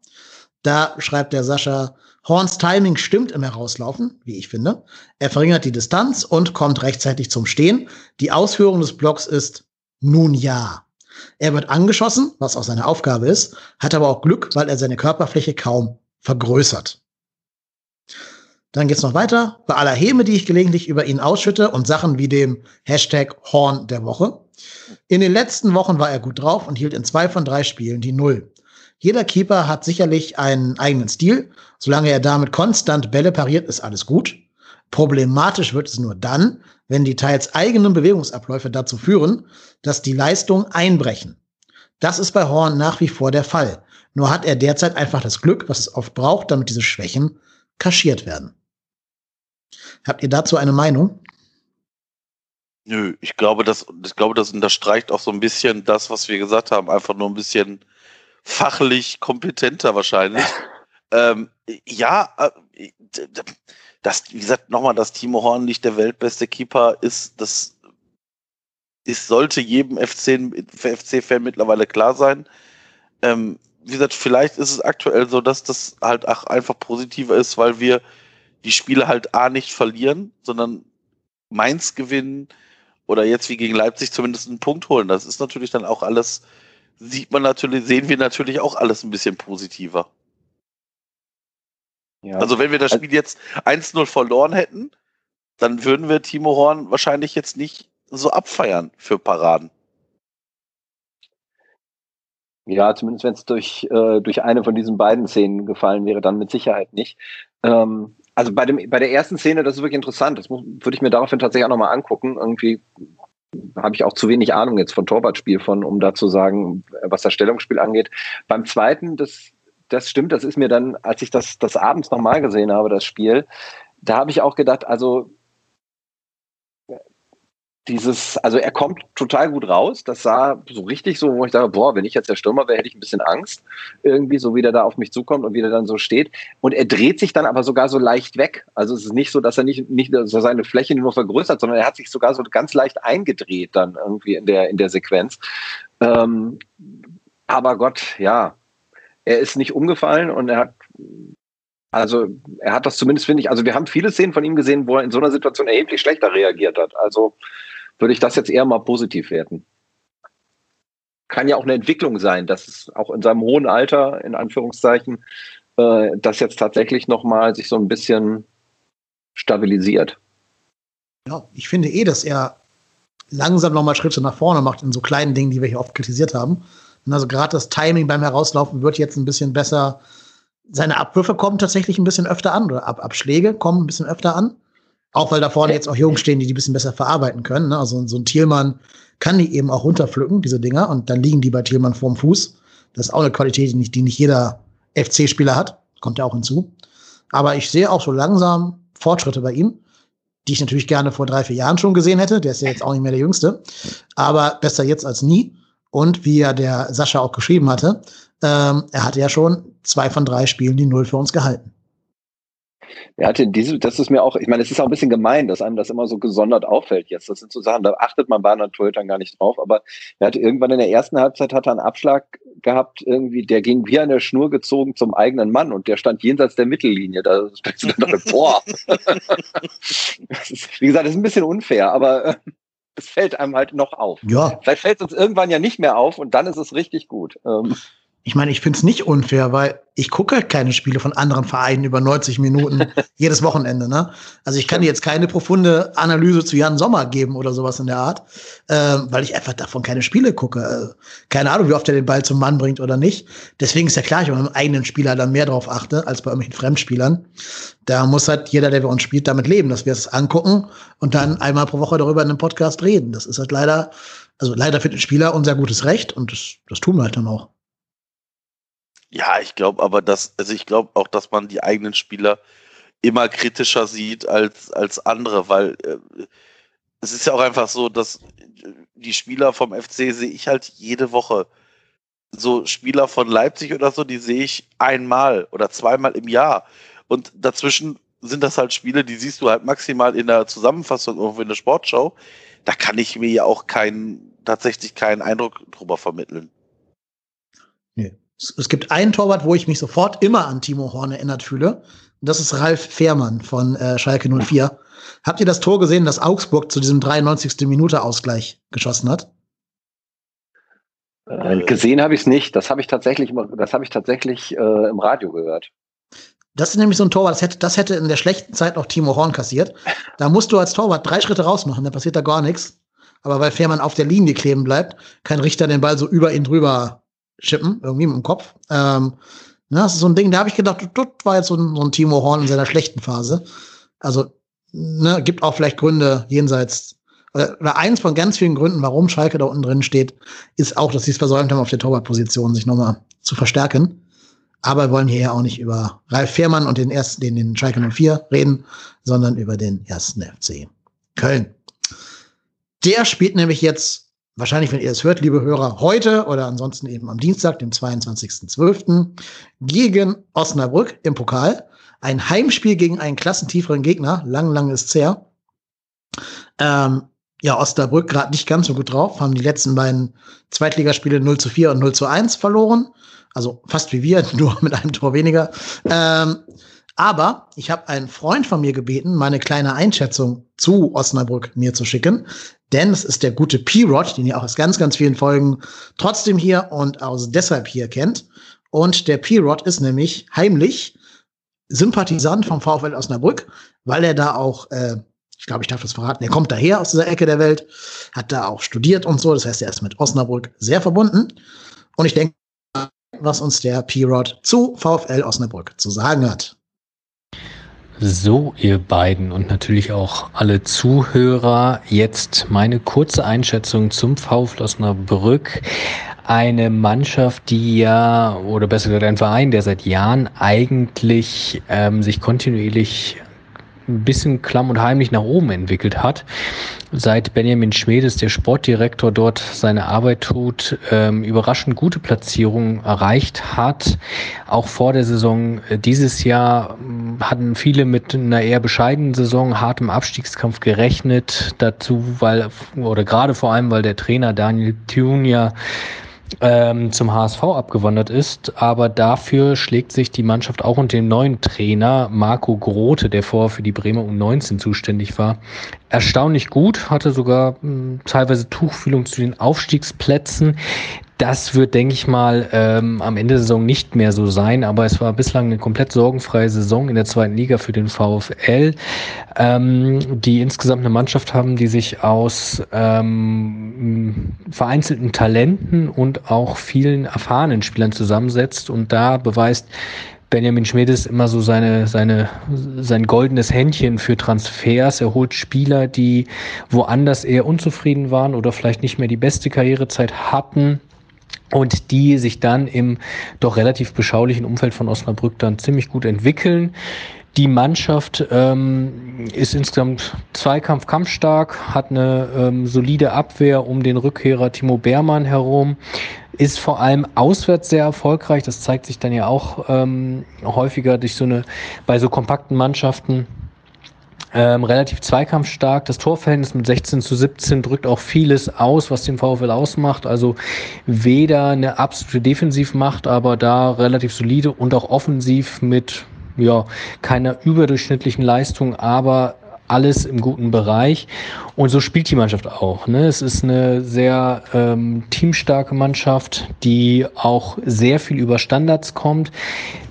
Da schreibt der Sascha, Horns Timing stimmt im Herauslaufen, wie ich finde. Er verringert die Distanz und kommt rechtzeitig zum Stehen. Die Ausführung des Blocks ist nun ja. Er wird angeschossen, was auch seine Aufgabe ist, hat aber auch Glück, weil er seine Körperfläche kaum vergrößert. Dann geht's noch weiter. Bei aller Häme, die ich gelegentlich über ihn ausschütte und Sachen wie dem Hashtag Horn der Woche. In den letzten Wochen war er gut drauf und hielt in zwei von drei Spielen die Null. Jeder Keeper hat sicherlich einen eigenen Stil. Solange er damit konstant Bälle pariert, ist alles gut. Problematisch wird es nur dann, wenn die teils eigenen Bewegungsabläufe dazu führen, dass die Leistungen einbrechen. Das ist bei Horn nach wie vor der Fall. Nur hat er derzeit einfach das Glück, was es oft braucht, damit diese Schwächen kaschiert werden. Habt ihr dazu eine Meinung? Nö, ich glaube, das, ich glaube, das unterstreicht auch so ein bisschen das, was wir gesagt haben, einfach nur ein bisschen fachlich kompetenter wahrscheinlich. *laughs* ähm, ja, äh, das, wie gesagt, nochmal, dass Timo Horn nicht der weltbeste Keeper ist, das ist, sollte jedem FC-Fan FC mittlerweile klar sein. Ähm, wie gesagt, vielleicht ist es aktuell so, dass das halt auch einfach positiver ist, weil wir die Spiele halt A nicht verlieren, sondern Mainz gewinnen oder jetzt wie gegen Leipzig zumindest einen Punkt holen. Das ist natürlich dann auch alles sieht man natürlich, sehen wir natürlich auch alles ein bisschen positiver. Ja. Also wenn wir das Spiel jetzt 1-0 verloren hätten, dann würden wir Timo Horn wahrscheinlich jetzt nicht so abfeiern für Paraden. Ja, zumindest wenn es durch, äh, durch eine von diesen beiden Szenen gefallen wäre, dann mit Sicherheit nicht. Ähm, also bei, dem, bei der ersten Szene, das ist wirklich interessant. Das würde ich mir daraufhin tatsächlich auch nochmal angucken. Irgendwie habe ich auch zu wenig Ahnung jetzt von Torwartspiel von, um da zu sagen, was das Stellungsspiel angeht. Beim zweiten, das, das stimmt, das ist mir dann, als ich das, das abends nochmal gesehen habe, das Spiel, da habe ich auch gedacht, also dieses, also er kommt total gut raus. Das sah so richtig so, wo ich sage, boah, wenn ich jetzt der Stürmer wäre, hätte ich ein bisschen Angst. Irgendwie, so wie der da auf mich zukommt und wie der dann so steht. Und er dreht sich dann aber sogar so leicht weg. Also es ist nicht so, dass er nicht, nicht so seine Fläche nur vergrößert, sondern er hat sich sogar so ganz leicht eingedreht dann irgendwie in der, in der Sequenz. Ähm, aber Gott, ja, er ist nicht umgefallen und er hat also er hat das zumindest, finde ich, also wir haben viele Szenen von ihm gesehen, wo er in so einer Situation erheblich schlechter reagiert hat. Also würde ich das jetzt eher mal positiv werten. Kann ja auch eine Entwicklung sein, dass es auch in seinem hohen Alter, in Anführungszeichen, äh, das jetzt tatsächlich nochmal sich so ein bisschen stabilisiert. Ja, ich finde eh, dass er langsam nochmal Schritte nach vorne macht in so kleinen Dingen, die wir hier oft kritisiert haben. Und also gerade das Timing beim Herauslaufen wird jetzt ein bisschen besser. Seine Abwürfe kommen tatsächlich ein bisschen öfter an oder Ab Abschläge kommen ein bisschen öfter an. Auch weil da vorne jetzt auch Jungs stehen, die die ein bisschen besser verarbeiten können. Ne? Also so ein Thielmann kann die eben auch runterpflücken, diese Dinger, und dann liegen die bei Thielmann vorm Fuß. Das ist auch eine Qualität, die nicht, die nicht jeder FC-Spieler hat. Kommt ja auch hinzu. Aber ich sehe auch so langsam Fortschritte bei ihm, die ich natürlich gerne vor drei, vier Jahren schon gesehen hätte. Der ist ja jetzt auch nicht mehr der Jüngste. Aber besser jetzt als nie. Und wie ja der Sascha auch geschrieben hatte, ähm, er hatte ja schon zwei von drei Spielen die Null für uns gehalten. Er hatte diese, das ist mir auch, ich meine, es ist auch ein bisschen gemein, dass einem das immer so gesondert auffällt jetzt. Das sind so Sachen, da achtet man bei einer Torhütern gar nicht drauf. Aber er hatte irgendwann in der ersten Halbzeit hat er einen Abschlag gehabt, irgendwie, der ging wie an der Schnur gezogen zum eigenen Mann und der stand jenseits der Mittellinie. Da steckst du dann boah. *laughs* ist, wie gesagt, das ist ein bisschen unfair, aber äh, es fällt einem halt noch auf. Ja. Vielleicht fällt es uns irgendwann ja nicht mehr auf und dann ist es richtig gut. Ähm, ich meine, ich finde es nicht unfair, weil ich gucke halt keine Spiele von anderen Vereinen über 90 Minuten *laughs* jedes Wochenende. Ne? Also ich kann dir jetzt keine profunde Analyse zu Jan Sommer geben oder sowas in der Art, ähm, weil ich einfach davon keine Spiele gucke. Also, keine Ahnung, wie oft er den Ball zum Mann bringt oder nicht. Deswegen ist ja klar, ich bei meinem eigenen Spieler dann mehr drauf achte als bei irgendwelchen Fremdspielern. Da muss halt jeder, der bei uns spielt, damit leben, dass wir es angucken und dann einmal pro Woche darüber in einem Podcast reden. Das ist halt leider, also leider für den Spieler unser gutes Recht und das, das tun wir halt dann auch. Ja, ich glaube aber, dass, also ich glaube auch, dass man die eigenen Spieler immer kritischer sieht als, als andere, weil äh, es ist ja auch einfach so, dass die Spieler vom FC sehe ich halt jede Woche. So Spieler von Leipzig oder so, die sehe ich einmal oder zweimal im Jahr. Und dazwischen sind das halt Spiele, die siehst du halt maximal in der Zusammenfassung irgendwo in der Sportschau. Da kann ich mir ja auch keinen, tatsächlich keinen Eindruck drüber vermitteln. Nee. Es gibt einen Torwart, wo ich mich sofort immer an Timo Horn erinnert fühle. Und das ist Ralf Fehrmann von äh, Schalke 04. Habt ihr das Tor gesehen, das Augsburg zu diesem 93. Minute Ausgleich geschossen hat? Äh, gesehen habe ich es nicht. Das habe ich tatsächlich, das habe ich tatsächlich äh, im Radio gehört. Das ist nämlich so ein Torwart, das hätte, das hätte in der schlechten Zeit noch Timo Horn kassiert. Da musst du als Torwart drei Schritte rausmachen, da passiert da gar nichts. Aber weil Fehrmann auf der Linie kleben bleibt, kann Richter den Ball so über ihn drüber chippen, irgendwie mit dem Kopf. Ähm, ne, das ist so ein Ding, da habe ich gedacht, das war jetzt so ein, so ein Timo Horn in seiner schlechten Phase. Also, ne, gibt auch vielleicht Gründe jenseits, oder, oder eins von ganz vielen Gründen, warum Schalke da unten drin steht, ist auch, dass sie es versäumt haben, auf der Torwartposition sich nochmal zu verstärken. Aber wir wollen hier ja auch nicht über Ralf Fehrmann und den ersten, den, den Schalke 04 reden, sondern über den ersten FC Köln. Der spielt nämlich jetzt wahrscheinlich, wenn ihr es hört, liebe Hörer, heute oder ansonsten eben am Dienstag, dem 22.12. gegen Osnabrück im Pokal. Ein Heimspiel gegen einen klassentieferen Gegner. Lang, lang ist her. Ähm, ja, Osnabrück gerade nicht ganz so gut drauf, haben die letzten beiden Zweitligaspiele 0 zu 4 und 0 zu 1 verloren. Also fast wie wir, *laughs* nur mit einem Tor weniger. Ähm, aber ich habe einen Freund von mir gebeten, meine kleine Einschätzung zu Osnabrück mir zu schicken. Denn es ist der gute P-Rod, den ihr auch aus ganz, ganz vielen Folgen trotzdem hier und aus deshalb hier kennt. Und der P-Rod ist nämlich heimlich Sympathisant vom VfL Osnabrück, weil er da auch, äh, ich glaube, ich darf das verraten, er kommt daher aus dieser Ecke der Welt, hat da auch studiert und so. Das heißt, er ist mit Osnabrück sehr verbunden. Und ich denke, was uns der P-Rod zu VfL Osnabrück zu sagen hat. So, ihr beiden und natürlich auch alle Zuhörer, jetzt meine kurze Einschätzung zum VfL Osnabrück. Eine Mannschaft, die ja, oder besser gesagt ein Verein, der seit Jahren eigentlich ähm, sich kontinuierlich ein bisschen klamm und heimlich nach oben entwickelt hat. Seit Benjamin Schmedes, der Sportdirektor, dort seine Arbeit tut, ähm, überraschend gute Platzierungen erreicht hat. Auch vor der Saison äh, dieses Jahr äh, hatten viele mit einer eher bescheidenen Saison, hartem Abstiegskampf gerechnet. Dazu, weil, oder gerade vor allem, weil der Trainer Daniel Thun ähm, zum HSV abgewandert ist. Aber dafür schlägt sich die Mannschaft auch unter dem neuen Trainer Marco Grote, der vorher für die Bremer U19 zuständig war, erstaunlich gut, hatte sogar mh, hm, teilweise Tuchfühlung zu den Aufstiegsplätzen. Das wird, denke ich mal, ähm, am Ende der Saison nicht mehr so sein, aber es war bislang eine komplett sorgenfreie Saison in der zweiten Liga für den VfL, ähm, die insgesamt eine Mannschaft haben, die sich aus ähm, vereinzelten Talenten und auch vielen erfahrenen Spielern zusammensetzt und da beweist Benjamin Schmedes immer so seine, seine, sein goldenes Händchen für Transfers. Er holt Spieler, die woanders eher unzufrieden waren oder vielleicht nicht mehr die beste Karrierezeit hatten und die sich dann im doch relativ beschaulichen Umfeld von Osnabrück dann ziemlich gut entwickeln. Die Mannschaft ähm, ist insgesamt Zweikampf kampfstark, hat eine ähm, solide Abwehr um den Rückkehrer Timo Beermann herum, ist vor allem auswärts sehr erfolgreich. Das zeigt sich dann ja auch ähm, häufiger durch so eine bei so kompakten Mannschaften ähm, relativ zweikampfstark. Das Torverhältnis mit 16 zu 17 drückt auch vieles aus, was den VfL ausmacht. Also weder eine absolute Defensivmacht, aber da relativ solide und auch offensiv mit ja, keiner überdurchschnittlichen Leistung, aber alles im guten Bereich. Und so spielt die Mannschaft auch. Ne? Es ist eine sehr ähm, teamstarke Mannschaft, die auch sehr viel über Standards kommt.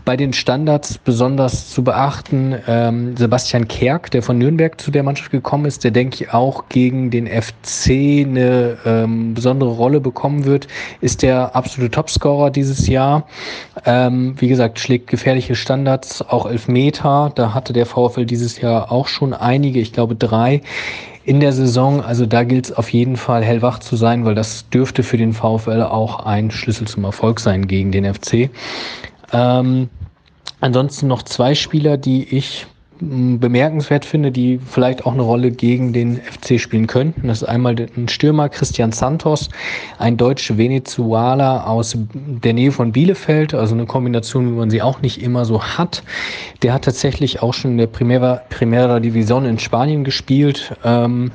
Bei den Standards besonders zu beachten, ähm, Sebastian Kerk, der von Nürnberg zu der Mannschaft gekommen ist, der denke ich auch gegen den FC eine ähm, besondere Rolle bekommen wird, ist der absolute Topscorer dieses Jahr. Ähm, wie gesagt, schlägt gefährliche Standards, auch Elfmeter. Da hatte der VfL dieses Jahr auch schon einige, ich glaube drei in der Saison. Also da gilt es auf jeden Fall hellwach zu sein, weil das dürfte für den VfL auch ein Schlüssel zum Erfolg sein gegen den FC. Ähm, ansonsten noch zwei Spieler, die ich bemerkenswert finde, die vielleicht auch eine Rolle gegen den FC spielen könnten. Das ist einmal ein Stürmer Christian Santos, ein deutsch-Venezualer aus der Nähe von Bielefeld, also eine Kombination, wie man sie auch nicht immer so hat. Der hat tatsächlich auch schon in der Primera, Primera Division in Spanien gespielt ähm,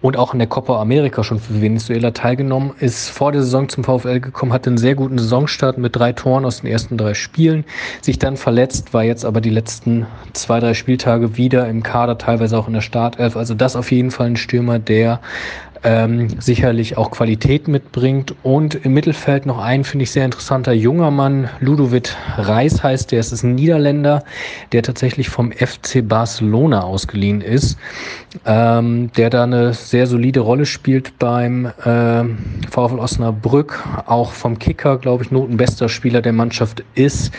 und auch in der Copa America schon für Venezuela teilgenommen, ist vor der Saison zum VfL gekommen, hatte einen sehr guten Saisonstart mit drei Toren aus den ersten drei Spielen, sich dann verletzt, war jetzt aber die letzten zwei, drei Spieltage wieder im Kader, teilweise auch in der Startelf. Also das auf jeden Fall ein Stürmer, der ähm, sicherlich auch Qualität mitbringt. Und im Mittelfeld noch ein, finde ich, sehr interessanter junger Mann, Ludovic Reis heißt der, ist ein Niederländer, der tatsächlich vom FC Barcelona ausgeliehen ist, ähm, der da eine sehr solide Rolle spielt beim äh, VfL Osnabrück, auch vom Kicker, glaube ich, notenbester Spieler der Mannschaft ist,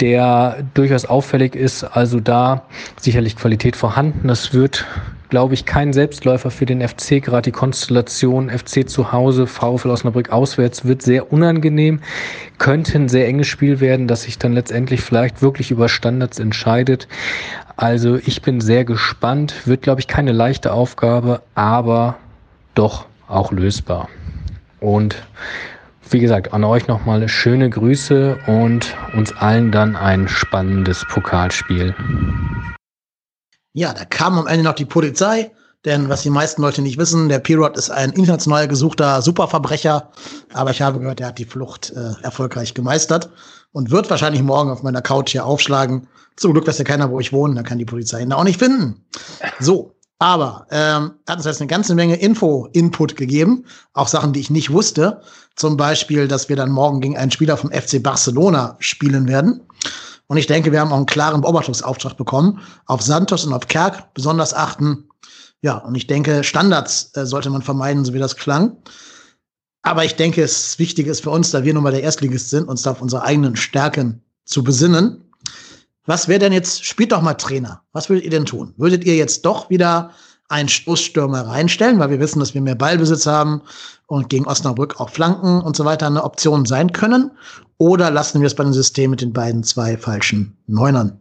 der durchaus auffällig ist, also da sicherlich Qualität vorhanden. Das wird glaube ich, kein Selbstläufer für den FC. Gerade die Konstellation FC zu Hause, VfL Osnabrück auswärts wird sehr unangenehm. Könnte ein sehr enges Spiel werden, das sich dann letztendlich vielleicht wirklich über Standards entscheidet. Also ich bin sehr gespannt. Wird, glaube ich, keine leichte Aufgabe, aber doch auch lösbar. Und wie gesagt, an euch nochmal schöne Grüße und uns allen dann ein spannendes Pokalspiel. Ja, da kam am Ende noch die Polizei, denn was die meisten Leute nicht wissen, der Pirot ist ein international gesuchter Superverbrecher, aber ich habe gehört, er hat die Flucht äh, erfolgreich gemeistert und wird wahrscheinlich morgen auf meiner Couch hier aufschlagen. Zum Glück weiß ja keiner, wo ich wohne, da kann die Polizei ihn auch nicht finden. So, aber ähm, hat uns jetzt eine ganze Menge Info-Input gegeben, auch Sachen, die ich nicht wusste. Zum Beispiel, dass wir dann morgen gegen einen Spieler vom FC Barcelona spielen werden. Und ich denke, wir haben auch einen klaren Beobachtungsauftrag bekommen, auf Santos und auf Kerk besonders achten. Ja, und ich denke, Standards äh, sollte man vermeiden, so wie das klang. Aber ich denke, es wichtig ist für uns, da wir nun mal der Erstligist sind, uns da auf unsere eigenen Stärken zu besinnen. was wäre denn jetzt, spielt doch mal Trainer. Was würdet ihr denn tun? Würdet ihr jetzt doch wieder einen Stoßstürmer reinstellen, weil wir wissen, dass wir mehr Ballbesitz haben und gegen Osnabrück auch Flanken und so weiter eine Option sein können? Oder lassen wir es bei dem System mit den beiden zwei falschen Neunern?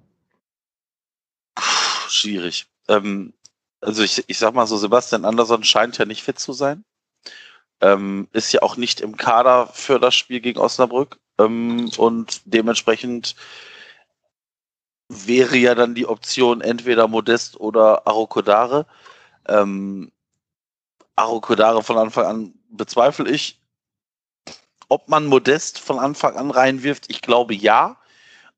Schwierig. Ähm, also ich, ich sag mal so, Sebastian Andersson scheint ja nicht fit zu sein. Ähm, ist ja auch nicht im Kader für das Spiel gegen Osnabrück. Ähm, und dementsprechend wäre ja dann die Option entweder Modest oder Arokodare. Ähm, Arokodare von Anfang an bezweifle ich. Ob man Modest von Anfang an reinwirft, ich glaube ja.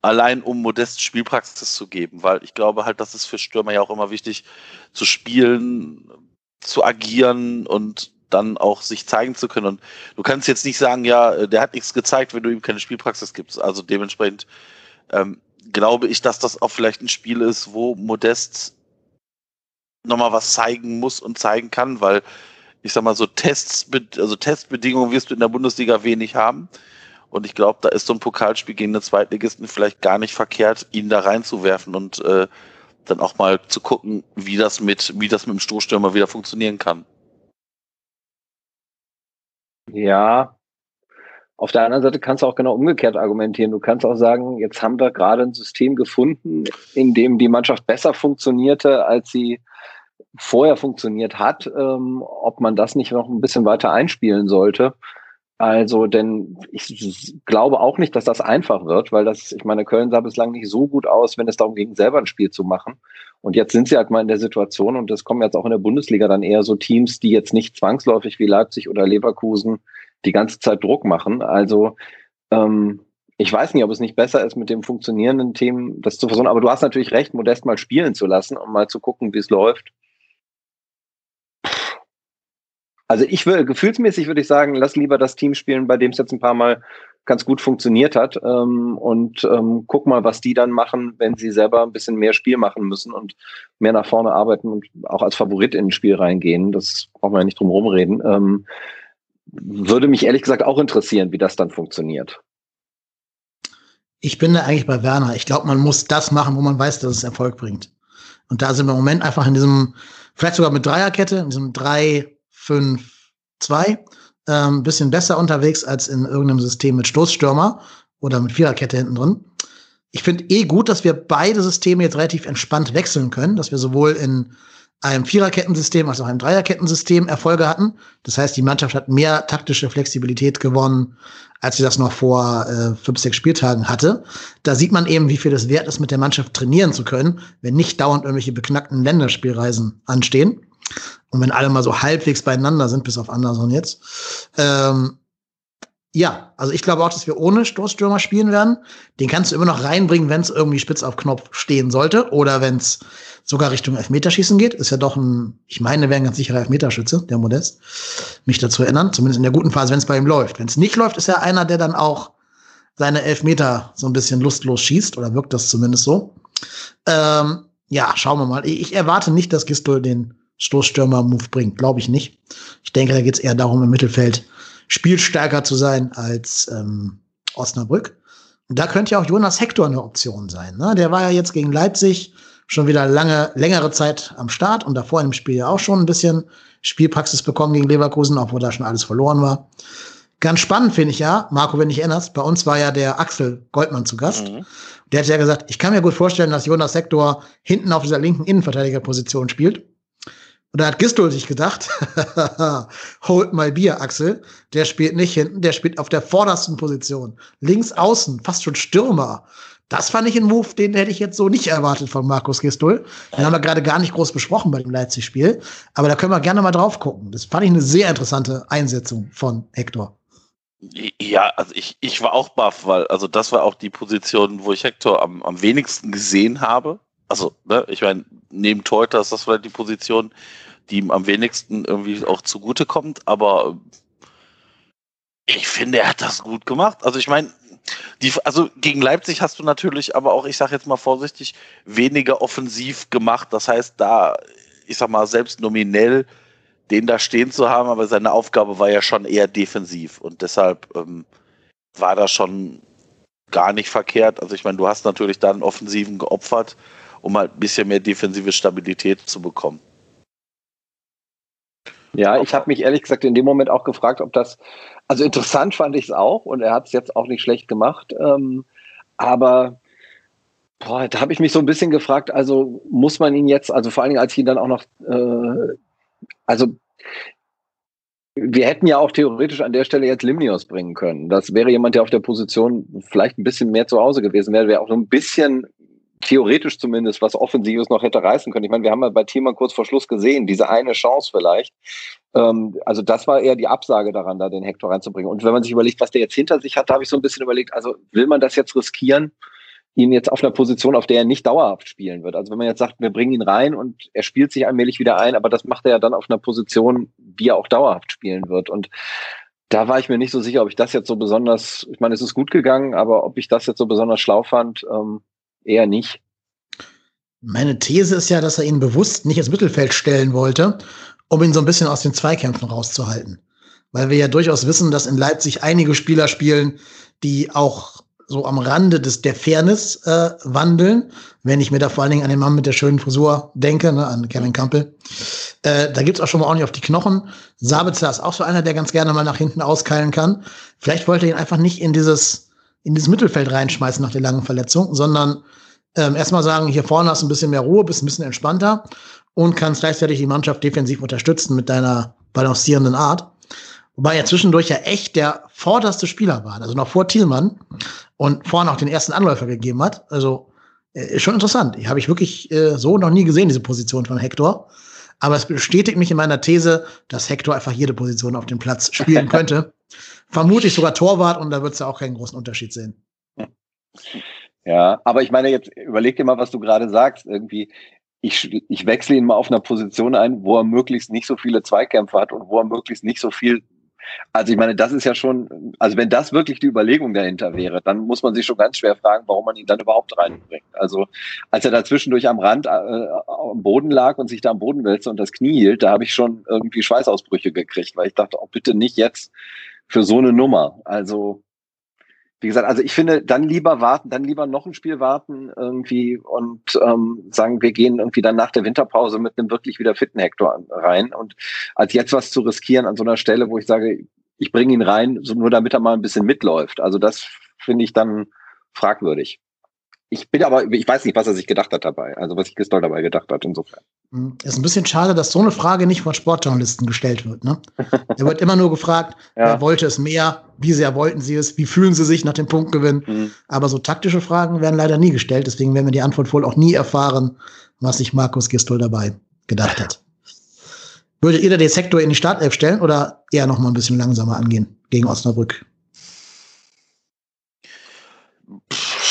Allein um Modest Spielpraxis zu geben, weil ich glaube halt, das ist für Stürmer ja auch immer wichtig, zu spielen, zu agieren und dann auch sich zeigen zu können. Und du kannst jetzt nicht sagen, ja, der hat nichts gezeigt, wenn du ihm keine Spielpraxis gibst. Also dementsprechend ähm, glaube ich, dass das auch vielleicht ein Spiel ist, wo Modest nochmal was zeigen muss und zeigen kann, weil ich sag mal so Tests, also Testbedingungen wirst du in der Bundesliga wenig haben. Und ich glaube, da ist so ein Pokalspiel gegen den Zweitligisten vielleicht gar nicht verkehrt, ihn da reinzuwerfen und äh, dann auch mal zu gucken, wie das mit, wie das mit dem Stoßstürmer wieder funktionieren kann. Ja, auf der anderen Seite kannst du auch genau umgekehrt argumentieren. Du kannst auch sagen, jetzt haben wir gerade ein System gefunden, in dem die Mannschaft besser funktionierte, als sie vorher funktioniert hat, ähm, ob man das nicht noch ein bisschen weiter einspielen sollte. Also, denn ich glaube auch nicht, dass das einfach wird, weil das, ich meine, Köln sah bislang nicht so gut aus, wenn es darum ging, selber ein Spiel zu machen. Und jetzt sind sie halt mal in der Situation und es kommen jetzt auch in der Bundesliga dann eher so Teams, die jetzt nicht zwangsläufig wie Leipzig oder Leverkusen die ganze Zeit Druck machen. Also ähm, ich weiß nicht, ob es nicht besser ist, mit dem funktionierenden Team das zu versuchen. Aber du hast natürlich recht, Modest mal spielen zu lassen, um mal zu gucken, wie es läuft. Also ich will, gefühlsmäßig würde ich sagen, lass lieber das Team spielen, bei dem es jetzt ein paar Mal ganz gut funktioniert hat. Ähm, und ähm, guck mal, was die dann machen, wenn sie selber ein bisschen mehr Spiel machen müssen und mehr nach vorne arbeiten und auch als Favorit in ein Spiel reingehen. Das brauchen wir ja nicht drum rumreden. Ähm, würde mich ehrlich gesagt auch interessieren, wie das dann funktioniert. Ich bin da eigentlich bei Werner. Ich glaube, man muss das machen, wo man weiß, dass es Erfolg bringt. Und da sind wir im Moment einfach in diesem, vielleicht sogar mit Dreierkette, in diesem 3, 5, 2, ein ähm, bisschen besser unterwegs als in irgendeinem System mit Stoßstürmer oder mit Viererkette hinten drin. Ich finde eh gut, dass wir beide Systeme jetzt relativ entspannt wechseln können, dass wir sowohl in einem Viererkettensystem als auch einem Dreierkettensystem Erfolge hatten. Das heißt, die Mannschaft hat mehr taktische Flexibilität gewonnen, als sie das noch vor äh, fünf, sechs Spieltagen hatte. Da sieht man eben, wie viel es wert ist, mit der Mannschaft trainieren zu können, wenn nicht dauernd irgendwelche beknackten Länderspielreisen anstehen. Und wenn alle mal so halbwegs beieinander sind, bis auf Anderson jetzt. Ähm, ja, also ich glaube auch, dass wir ohne Stoßstürmer spielen werden. Den kannst du immer noch reinbringen, wenn es irgendwie spitz auf Knopf stehen sollte oder wenn es sogar Richtung Elfmeterschießen geht. Ist ja doch ein, ich meine, wäre ein ganz sicherer Elfmeterschütze, der Modest. Mich dazu erinnern, zumindest in der guten Phase, wenn es bei ihm läuft. Wenn es nicht läuft, ist er einer, der dann auch seine Elfmeter so ein bisschen lustlos schießt oder wirkt das zumindest so. Ähm, ja, schauen wir mal. Ich erwarte nicht, dass Gistol den Stoßstürmer-Move bringt. Glaube ich nicht. Ich denke, da geht es eher darum, im Mittelfeld spielstärker zu sein als ähm, Osnabrück. Und da könnte ja auch Jonas Hector eine Option sein. Ne? Der war ja jetzt gegen Leipzig schon wieder lange, längere Zeit am Start und davor in dem Spiel ja auch schon ein bisschen Spielpraxis bekommen gegen Leverkusen, obwohl da schon alles verloren war. Ganz spannend finde ich ja, Marco, wenn du dich erinnerst, bei uns war ja der Axel Goldmann zu Gast. Mhm. Der hat ja gesagt, ich kann mir gut vorstellen, dass Jonas Hector hinten auf dieser linken Innenverteidigerposition spielt. Und da hat Gistol sich gedacht, *laughs* hold my Bier, Axel. Der spielt nicht hinten, der spielt auf der vordersten Position. Links außen, fast schon Stürmer. Das fand ich ein Move, den hätte ich jetzt so nicht erwartet von Markus Gistol. Den haben wir gerade gar nicht groß besprochen bei dem Leipzig-Spiel. Aber da können wir gerne mal drauf gucken. Das fand ich eine sehr interessante Einsetzung von Hector. Ja, also ich, ich war auch baff, weil also das war auch die Position, wo ich Hector am, am wenigsten gesehen habe. Also, ne, ich meine, neben Teuter ist das vielleicht die Position, die ihm am wenigsten irgendwie auch zugutekommt, aber ich finde, er hat das gut gemacht. Also ich meine, die, also gegen Leipzig hast du natürlich aber auch, ich sage jetzt mal vorsichtig, weniger offensiv gemacht. Das heißt, da, ich sag mal, selbst nominell den da stehen zu haben, aber seine Aufgabe war ja schon eher defensiv und deshalb ähm, war da schon gar nicht verkehrt. Also ich meine, du hast natürlich dann Offensiven geopfert, um halt ein bisschen mehr defensive Stabilität zu bekommen. Ja, ich habe mich ehrlich gesagt in dem Moment auch gefragt, ob das, also interessant fand ich es auch und er hat es jetzt auch nicht schlecht gemacht, ähm, aber boah, da habe ich mich so ein bisschen gefragt, also muss man ihn jetzt, also vor allen Dingen, als ich ihn dann auch noch, äh, also wir hätten ja auch theoretisch an der Stelle jetzt Limnios bringen können. Das wäre jemand, der auf der Position vielleicht ein bisschen mehr zu Hause gewesen wäre, wäre auch so ein bisschen theoretisch zumindest was Offensives noch hätte reißen können. Ich meine, wir haben ja bei Thiemann kurz vor Schluss gesehen, diese eine Chance vielleicht. Ähm, also das war eher die Absage daran, da den Hector reinzubringen. Und wenn man sich überlegt, was der jetzt hinter sich hat, da habe ich so ein bisschen überlegt, also will man das jetzt riskieren? ihn jetzt auf einer Position, auf der er nicht dauerhaft spielen wird. Also wenn man jetzt sagt, wir bringen ihn rein und er spielt sich allmählich wieder ein, aber das macht er ja dann auf einer Position, wie er auch dauerhaft spielen wird. Und da war ich mir nicht so sicher, ob ich das jetzt so besonders, ich meine, es ist gut gegangen, aber ob ich das jetzt so besonders schlau fand, ähm, eher nicht. Meine These ist ja, dass er ihn bewusst nicht ins Mittelfeld stellen wollte, um ihn so ein bisschen aus den Zweikämpfen rauszuhalten. Weil wir ja durchaus wissen, dass in Leipzig einige Spieler spielen, die auch so am Rande des, der Fairness äh, wandeln. Wenn ich mir da vor allen Dingen an den Mann mit der schönen Frisur denke, ne, an Kevin Campbell. Äh, da gibt's auch schon mal ordentlich auf die Knochen. Sabitzer ist auch so einer, der ganz gerne mal nach hinten auskeilen kann. Vielleicht wollte er ihn einfach nicht in dieses, in dieses Mittelfeld reinschmeißen nach der langen Verletzung, sondern ähm, erstmal sagen, hier vorne hast du ein bisschen mehr Ruhe, bist ein bisschen entspannter und kannst gleichzeitig die Mannschaft defensiv unterstützen mit deiner balancierenden Art. Wobei er zwischendurch ja echt der vorderste Spieler war, also noch vor Thielmann und vorne auch den ersten Anläufer gegeben hat. Also äh, ist schon interessant. Habe ich wirklich äh, so noch nie gesehen, diese Position von Hector. Aber es bestätigt mich in meiner These, dass Hector einfach jede Position auf dem Platz spielen *laughs* könnte. Vermutlich sogar Torwart und da wird es ja auch keinen großen Unterschied sehen. Ja, aber ich meine, jetzt überleg dir mal, was du gerade sagst. Irgendwie, ich, ich wechsle ihn mal auf einer Position ein, wo er möglichst nicht so viele Zweikämpfe hat und wo er möglichst nicht so viel also ich meine, das ist ja schon, also wenn das wirklich die Überlegung dahinter wäre, dann muss man sich schon ganz schwer fragen, warum man ihn dann überhaupt reinbringt. Also als er da zwischendurch am Rand äh, am Boden lag und sich da am Boden wälzte und das Knie hielt, da habe ich schon irgendwie Schweißausbrüche gekriegt, weil ich dachte, oh, bitte nicht jetzt für so eine Nummer. Also wie gesagt, also ich finde, dann lieber warten, dann lieber noch ein Spiel warten irgendwie und ähm, sagen, wir gehen irgendwie dann nach der Winterpause mit einem wirklich wieder fitten Hector rein und als jetzt was zu riskieren an so einer Stelle, wo ich sage, ich bringe ihn rein, so nur damit er mal ein bisschen mitläuft. Also das finde ich dann fragwürdig. Ich bin aber, ich weiß nicht, was er sich gedacht hat dabei, also was sich Gistol dabei gedacht hat, insofern. Hm, ist ein bisschen schade, dass so eine Frage nicht von Sportjournalisten gestellt wird. Ne? *laughs* er wird immer nur gefragt, ja. wer wollte es mehr, wie sehr wollten sie es, wie fühlen sie sich nach dem Punktgewinn. Mhm. Aber so taktische Fragen werden leider nie gestellt, deswegen werden wir die Antwort wohl auch nie erfahren, was sich Markus Gistol dabei gedacht hat. *laughs* Würdet ihr da den Sektor in die Startelf stellen oder eher noch mal ein bisschen langsamer angehen gegen Osnabrück?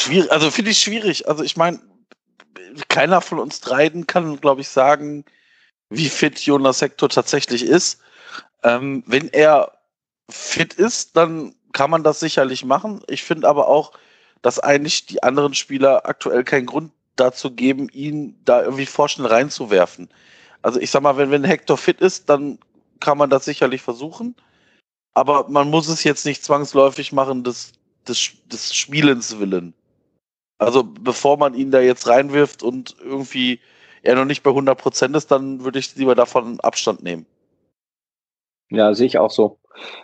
Schwierig, also finde ich schwierig. Also ich meine, keiner von uns dreien kann, glaube ich, sagen, wie fit Jonas Sektor tatsächlich ist. Ähm, wenn er fit ist, dann kann man das sicherlich machen. Ich finde aber auch, dass eigentlich die anderen Spieler aktuell keinen Grund dazu geben, ihn da irgendwie vorschnell reinzuwerfen. Also ich sag mal, wenn, wenn Hector fit ist, dann kann man das sicherlich versuchen. Aber man muss es jetzt nicht zwangsläufig machen, des, des, des Spielens willen. Also bevor man ihn da jetzt reinwirft und irgendwie er noch nicht bei 100 Prozent ist, dann würde ich lieber davon Abstand nehmen. Ja, sehe ich auch so.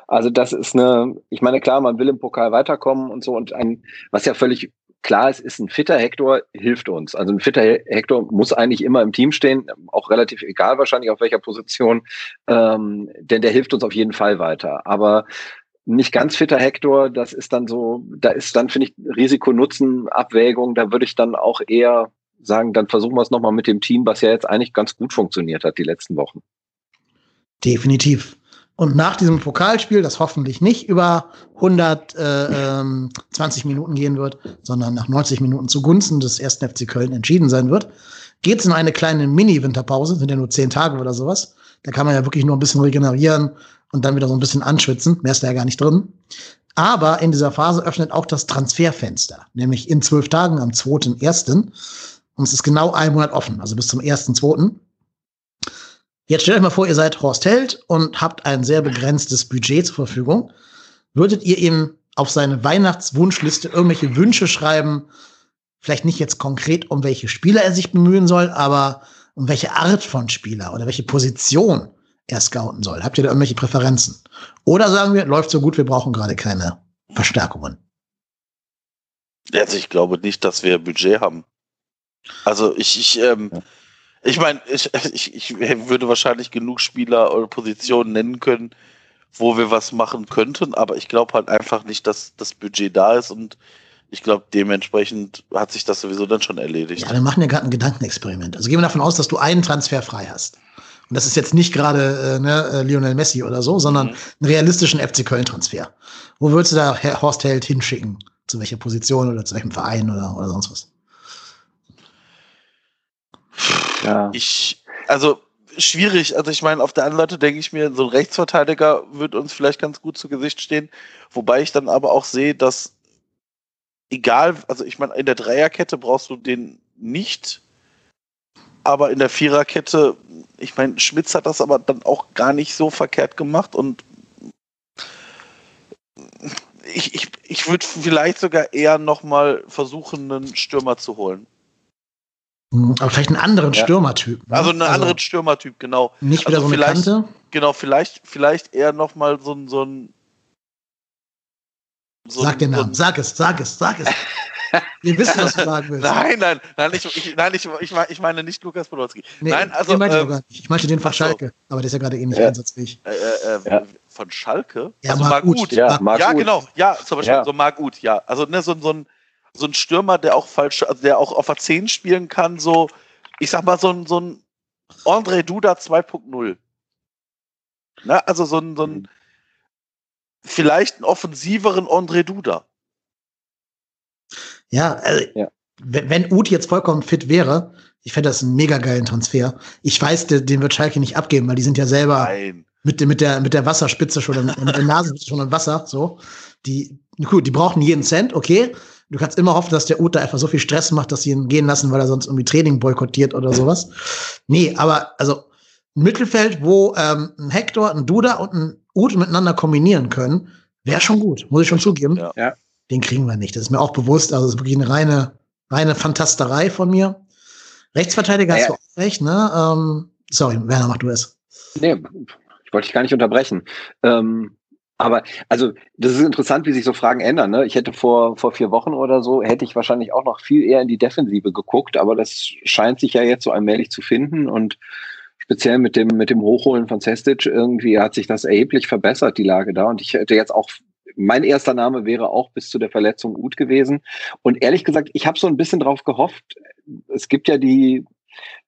Also das ist eine, ich meine, klar, man will im Pokal weiterkommen und so und ein, was ja völlig klar ist, ist ein fitter Hector hilft uns. Also ein fitter Hector muss eigentlich immer im Team stehen, auch relativ egal wahrscheinlich auf welcher Position, ähm, denn der hilft uns auf jeden Fall weiter. Aber nicht ganz fitter Hector, das ist dann so, da ist dann, finde ich, Risiko-Nutzen-Abwägung, da würde ich dann auch eher sagen, dann versuchen wir es nochmal mit dem Team, was ja jetzt eigentlich ganz gut funktioniert hat die letzten Wochen. Definitiv. Und nach diesem Pokalspiel, das hoffentlich nicht über 120 äh, ähm, Minuten gehen wird, sondern nach 90 Minuten zugunsten des ersten FC Köln entschieden sein wird, geht es in eine kleine Mini-Winterpause, sind ja nur zehn Tage oder sowas. Da kann man ja wirklich nur ein bisschen regenerieren, und dann wieder so ein bisschen anschwitzen. Mehr ist da ja gar nicht drin. Aber in dieser Phase öffnet auch das Transferfenster, nämlich in zwölf Tagen am 2.1. Und es ist genau ein Monat offen, also bis zum 1.2. Jetzt stellt euch mal vor, ihr seid Horst Held und habt ein sehr begrenztes Budget zur Verfügung. Würdet ihr ihm auf seine Weihnachtswunschliste irgendwelche Wünsche schreiben, vielleicht nicht jetzt konkret, um welche Spieler er sich bemühen soll, aber um welche Art von Spieler oder welche Position er scouten soll? Habt ihr da irgendwelche Präferenzen? Oder sagen wir, läuft so gut, wir brauchen gerade keine Verstärkungen? Also ich glaube nicht, dass wir Budget haben. Also ich, ich, ähm, ja. ich meine, ich, ich, ich würde wahrscheinlich genug Spieler oder Positionen nennen können, wo wir was machen könnten, aber ich glaube halt einfach nicht, dass das Budget da ist und ich glaube, dementsprechend hat sich das sowieso dann schon erledigt. Ja, wir machen ja gerade ein Gedankenexperiment. Also gehen wir davon aus, dass du einen Transfer frei hast. Und das ist jetzt nicht gerade äh, ne, äh, Lionel Messi oder so, sondern mhm. einen realistischen FC Köln-Transfer. Wo würdest du da Herr Horst Held hinschicken? Zu welcher Position oder zu welchem Verein oder, oder sonst was? Ja. Ich, also schwierig. Also ich meine, auf der anderen Seite denke ich mir, so ein Rechtsverteidiger wird uns vielleicht ganz gut zu Gesicht stehen. Wobei ich dann aber auch sehe, dass egal, also ich meine, in der Dreierkette brauchst du den nicht. Aber in der Viererkette, ich meine, Schmitz hat das aber dann auch gar nicht so verkehrt gemacht und ich, ich, ich würde vielleicht sogar eher nochmal versuchen, einen Stürmer zu holen. Hm, aber vielleicht einen anderen ja. Stürmertyp. Ne? Also einen also anderen Stürmertyp, genau. Nicht wieder also so eine Kante? Genau, vielleicht, vielleicht eher nochmal so ein, so ein so sag den Namen, so sag es, sag es, sag es. *laughs* Wir wissen, was du *laughs* sagen willst. Nein, nein, nein, ich, ich, nein, ich, ich, ich meine nicht Lukas Podolski. Nee, nein, also. Den meinte ähm, ich, ich meinte den von Schalke, so. aber der ist ja gerade nicht ja. einsatzfähig. Äh, äh, ja. Von Schalke? Ja, also Marc Gut. Ja, Marc ja genau. Ja, zum Beispiel ja. so Marc Gut, ja. Also ne, so, so, ein, so ein Stürmer, der auch falsch, also der auch auf der 10 spielen kann, so ich sag mal, so ein, so ein André Duda 2.0. Na, also so ein, so ein mhm. vielleicht einen offensiveren André Duda. Ja, also, ja. wenn, wenn Uth jetzt vollkommen fit wäre, ich fände das einen mega geilen Transfer. Ich weiß, den, den wird Schalke nicht abgeben, weil die sind ja selber Nein. mit, mit, der, mit der Wasserspitze schon, mit der Nase schon im Wasser, so. Die, gut, die brauchen jeden Cent, okay. Du kannst immer hoffen, dass der Uta einfach so viel Stress macht, dass sie ihn gehen lassen, weil er sonst irgendwie Training boykottiert oder sowas. Nee, aber also ein Mittelfeld, wo ähm, ein Hector, ein Duda und ein Ut miteinander kombinieren können, wäre schon gut, muss ich schon zugeben. Ja. ja. Den kriegen wir nicht. Das ist mir auch bewusst. Also, das ist wirklich eine reine, reine Fantasterei von mir. Rechtsverteidiger ja. hast du auch recht, ne? Ähm, sorry, Werner, mach du es. Nee, ich wollte dich gar nicht unterbrechen. Ähm, aber also das ist interessant, wie sich so Fragen ändern. Ne? Ich hätte vor, vor vier Wochen oder so, hätte ich wahrscheinlich auch noch viel eher in die Defensive geguckt, aber das scheint sich ja jetzt so allmählich zu finden und speziell mit dem, mit dem Hochholen von Sestic irgendwie hat sich das erheblich verbessert, die Lage da. Und ich hätte jetzt auch mein erster Name wäre auch bis zu der Verletzung gut gewesen. Und ehrlich gesagt, ich habe so ein bisschen drauf gehofft. Es gibt ja die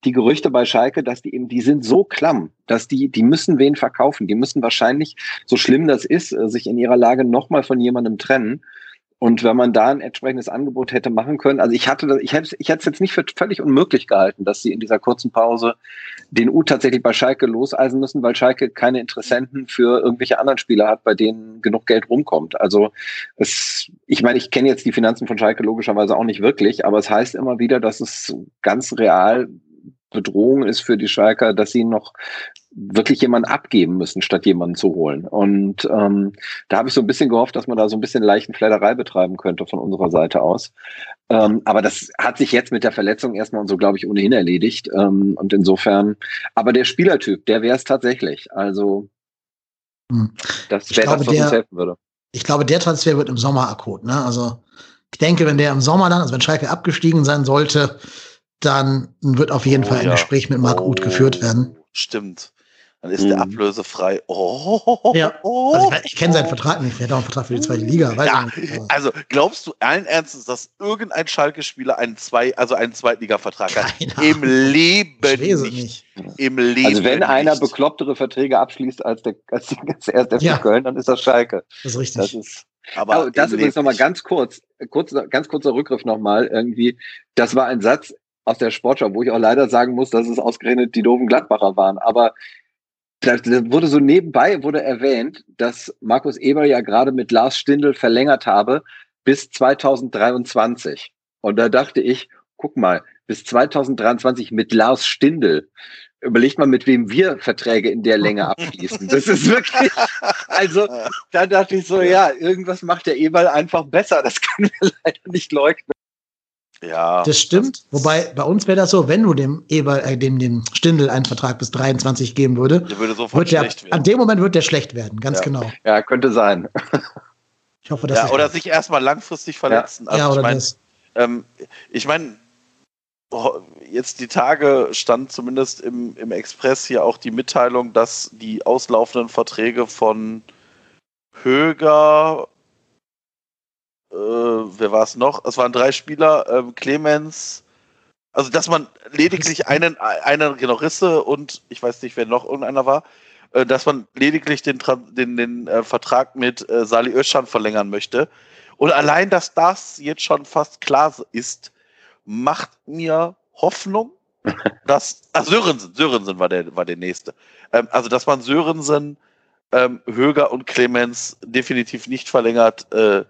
die Gerüchte bei Schalke, dass die eben, die sind so klamm, dass die, die müssen wen verkaufen. Die müssen wahrscheinlich, so schlimm das ist, äh, sich in ihrer Lage nochmal von jemandem trennen. Und wenn man da ein entsprechendes Angebot hätte machen können, also ich hatte, ich hätte, ich hätte es jetzt nicht für völlig unmöglich gehalten, dass sie in dieser kurzen Pause den U tatsächlich bei Schalke loseisen müssen, weil Schalke keine Interessenten für irgendwelche anderen Spieler hat, bei denen genug Geld rumkommt. Also es, ich meine, ich kenne jetzt die Finanzen von Schalke logischerweise auch nicht wirklich, aber es heißt immer wieder, dass es ganz real Bedrohung ist für die Schalker, dass sie noch wirklich jemanden abgeben müssen, statt jemanden zu holen. Und ähm, da habe ich so ein bisschen gehofft, dass man da so ein bisschen leichten Flatterei betreiben könnte von unserer Seite aus. Ähm, aber das hat sich jetzt mit der Verletzung erstmal und so, glaube ich, ohnehin erledigt. Ähm, und insofern, aber der Spielertyp, der wäre es tatsächlich. Also hm. das wäre das, was der, uns helfen würde. Ich glaube, der Transfer wird im Sommer akut. Ne? Also ich denke, wenn der im Sommer dann, also wenn Schalke abgestiegen sein sollte, dann wird auf jeden oh, Fall ein ja. Gespräch mit Marc Uth geführt werden. Stimmt. Dann ist mhm. der ablösefrei. Oh. Ja. Also ich, ich kenne seinen Vertrag nicht. Er hat auch einen Vertrag für die zweite Liga. Ja. Also glaubst du allen Ernstes, dass irgendein Schalke-Spieler einen zwei, also einen Zweitliga-Vertrag hat? Im Leben nicht. nicht. Im Leben. Also wenn nicht. einer beklopptere Verträge abschließt als der, als der, als der erste ja. Köln, dann ist das Schalke. Das ist richtig. Das ist, aber, aber das übrigens nochmal ganz kurz, kurz, ganz kurzer Rückgriff nochmal irgendwie. Das war ein Satz, aus der Sportschau, wo ich auch leider sagen muss, dass es ausgerechnet die doofen Gladbacher waren. Aber da wurde so nebenbei wurde erwähnt, dass Markus Eber ja gerade mit Lars Stindl verlängert habe bis 2023. Und da dachte ich, guck mal, bis 2023 mit Lars Stindl. Überlegt mal, mit wem wir Verträge in der Länge *laughs* abschließen. Das ist wirklich, also da dachte ich so, ja, irgendwas macht der Eberl einfach besser. Das können wir *laughs* leider nicht leugnen. Ja. Das stimmt. Wobei bei uns wäre das so, wenn du dem Eber, äh, dem, dem Stindel einen Vertrag bis 23 geben würde, der würde sofort wird der, schlecht werden. An dem Moment wird der schlecht werden, ganz ja. genau. Ja, könnte sein. Ich hoffe, dass ja, oder sich erstmal langfristig verletzen. Ja, also ja oder ich mein, das. Ähm, ich meine, jetzt die Tage stand zumindest im, im Express hier auch die Mitteilung, dass die auslaufenden Verträge von Höger, äh, wer war es noch? Es waren drei Spieler, äh, Clemens, also dass man lediglich einen, einen, genau, Risse und ich weiß nicht, wer noch irgendeiner war, äh, dass man lediglich den, den, den äh, Vertrag mit äh, Sali Özcan verlängern möchte. Und allein, dass das jetzt schon fast klar ist, macht mir Hoffnung, *laughs* dass, ach, Sörensen, Sörensen war der, war der nächste. Ähm, also, dass man Sörensen, ähm, Höger und Clemens definitiv nicht verlängert, äh,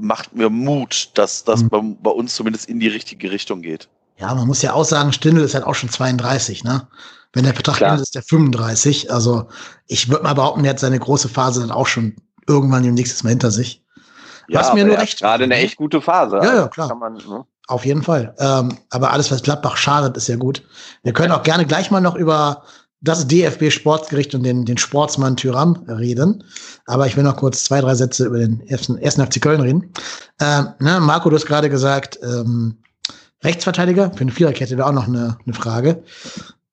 macht mir Mut, dass das mhm. bei, bei, uns zumindest in die richtige Richtung geht. Ja, man muss ja auch sagen, Stindl ist halt auch schon 32, ne? Wenn der Vertrag endet, ist der 35. Also ich würde mal behaupten, er hat seine große Phase dann auch schon irgendwann nächstes Mal hinter sich. Ja, was mir nur recht. Gerade eine echt gute Phase. Ja, ja, klar. Man, ne? Auf jeden Fall. Ähm, aber alles, was Gladbach schadet, ist ja gut. Wir können auch gerne gleich mal noch über das DFB Sportgericht und den, den Sportsmann Tyram reden. Aber ich will noch kurz zwei, drei Sätze über den ersten, ersten FC Köln reden. Ähm, ne, Marco, du hast gerade gesagt, ähm, Rechtsverteidiger für eine Viererkette wäre auch noch eine, eine Frage.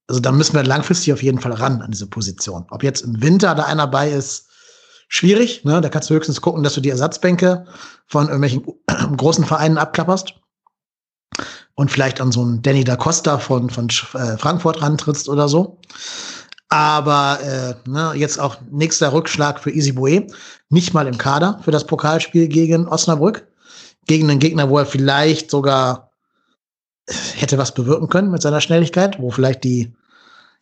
Also da müssen wir langfristig auf jeden Fall ran an diese Position. Ob jetzt im Winter da einer bei ist, schwierig. Ne? Da kannst du höchstens gucken, dass du die Ersatzbänke von irgendwelchen *clears throat* großen Vereinen abklapperst und vielleicht an so einen Danny da Costa von, von äh, Frankfurt rantrittst oder so. Aber äh, ne, jetzt auch nächster Rückschlag für Easy Bue. Nicht mal im Kader für das Pokalspiel gegen Osnabrück. Gegen einen Gegner, wo er vielleicht sogar hätte was bewirken können mit seiner Schnelligkeit, wo vielleicht die,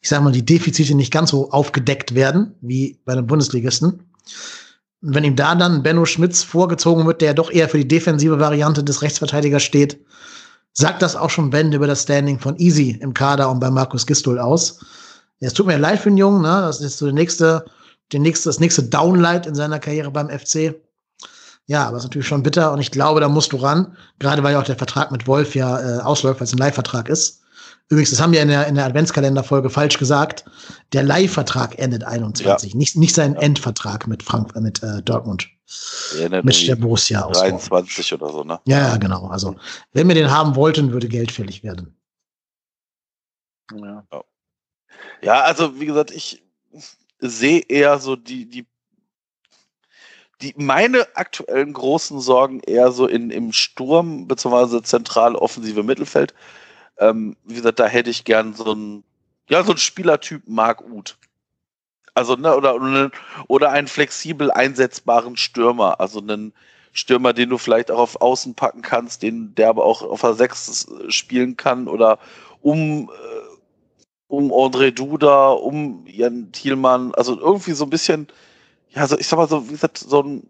ich sag mal, die Defizite nicht ganz so aufgedeckt werden wie bei einem Bundesligisten. Und wenn ihm da dann Benno Schmitz vorgezogen wird, der doch eher für die defensive Variante des Rechtsverteidigers steht, sagt das auch schon Ben über das Standing von Easy im Kader und bei Markus Gistol aus. Es tut mir leid für den Jungen, ne? Das ist so der nächste, der nächste, das nächste Downlight in seiner Karriere beim FC. Ja, aber ist natürlich schon bitter und ich glaube, da musst du ran. Gerade weil ja auch der Vertrag mit Wolf ja äh, ausläuft, weil es ein Leihvertrag ist. Übrigens, das haben wir in der, in der Adventskalenderfolge falsch gesagt. Der Leihvertrag endet 21, ja. nicht, nicht sein Endvertrag mit Frank, mit äh, Dortmund. Ja, mit der Borussia aus. 23 oder so, ne? Ja, ja, genau. Also, wenn wir den haben wollten, würde Geld fällig werden. Ja. ja, also wie gesagt, ich sehe eher so die, die die, meine aktuellen großen Sorgen eher so in, im Sturm bzw. zentral offensive Mittelfeld. Ähm, wie gesagt, da hätte ich gern so ein, ja, so ein Spielertyp Mark Uth. Also, ne, oder, oder einen flexibel einsetzbaren Stürmer. Also einen Stürmer, den du vielleicht auch auf Außen packen kannst, den, der aber auch auf der 6 spielen kann oder um, äh, um André Duda, um Jan Thielmann, also irgendwie so ein bisschen, ja, so, ich sag mal so, wie gesagt, so ein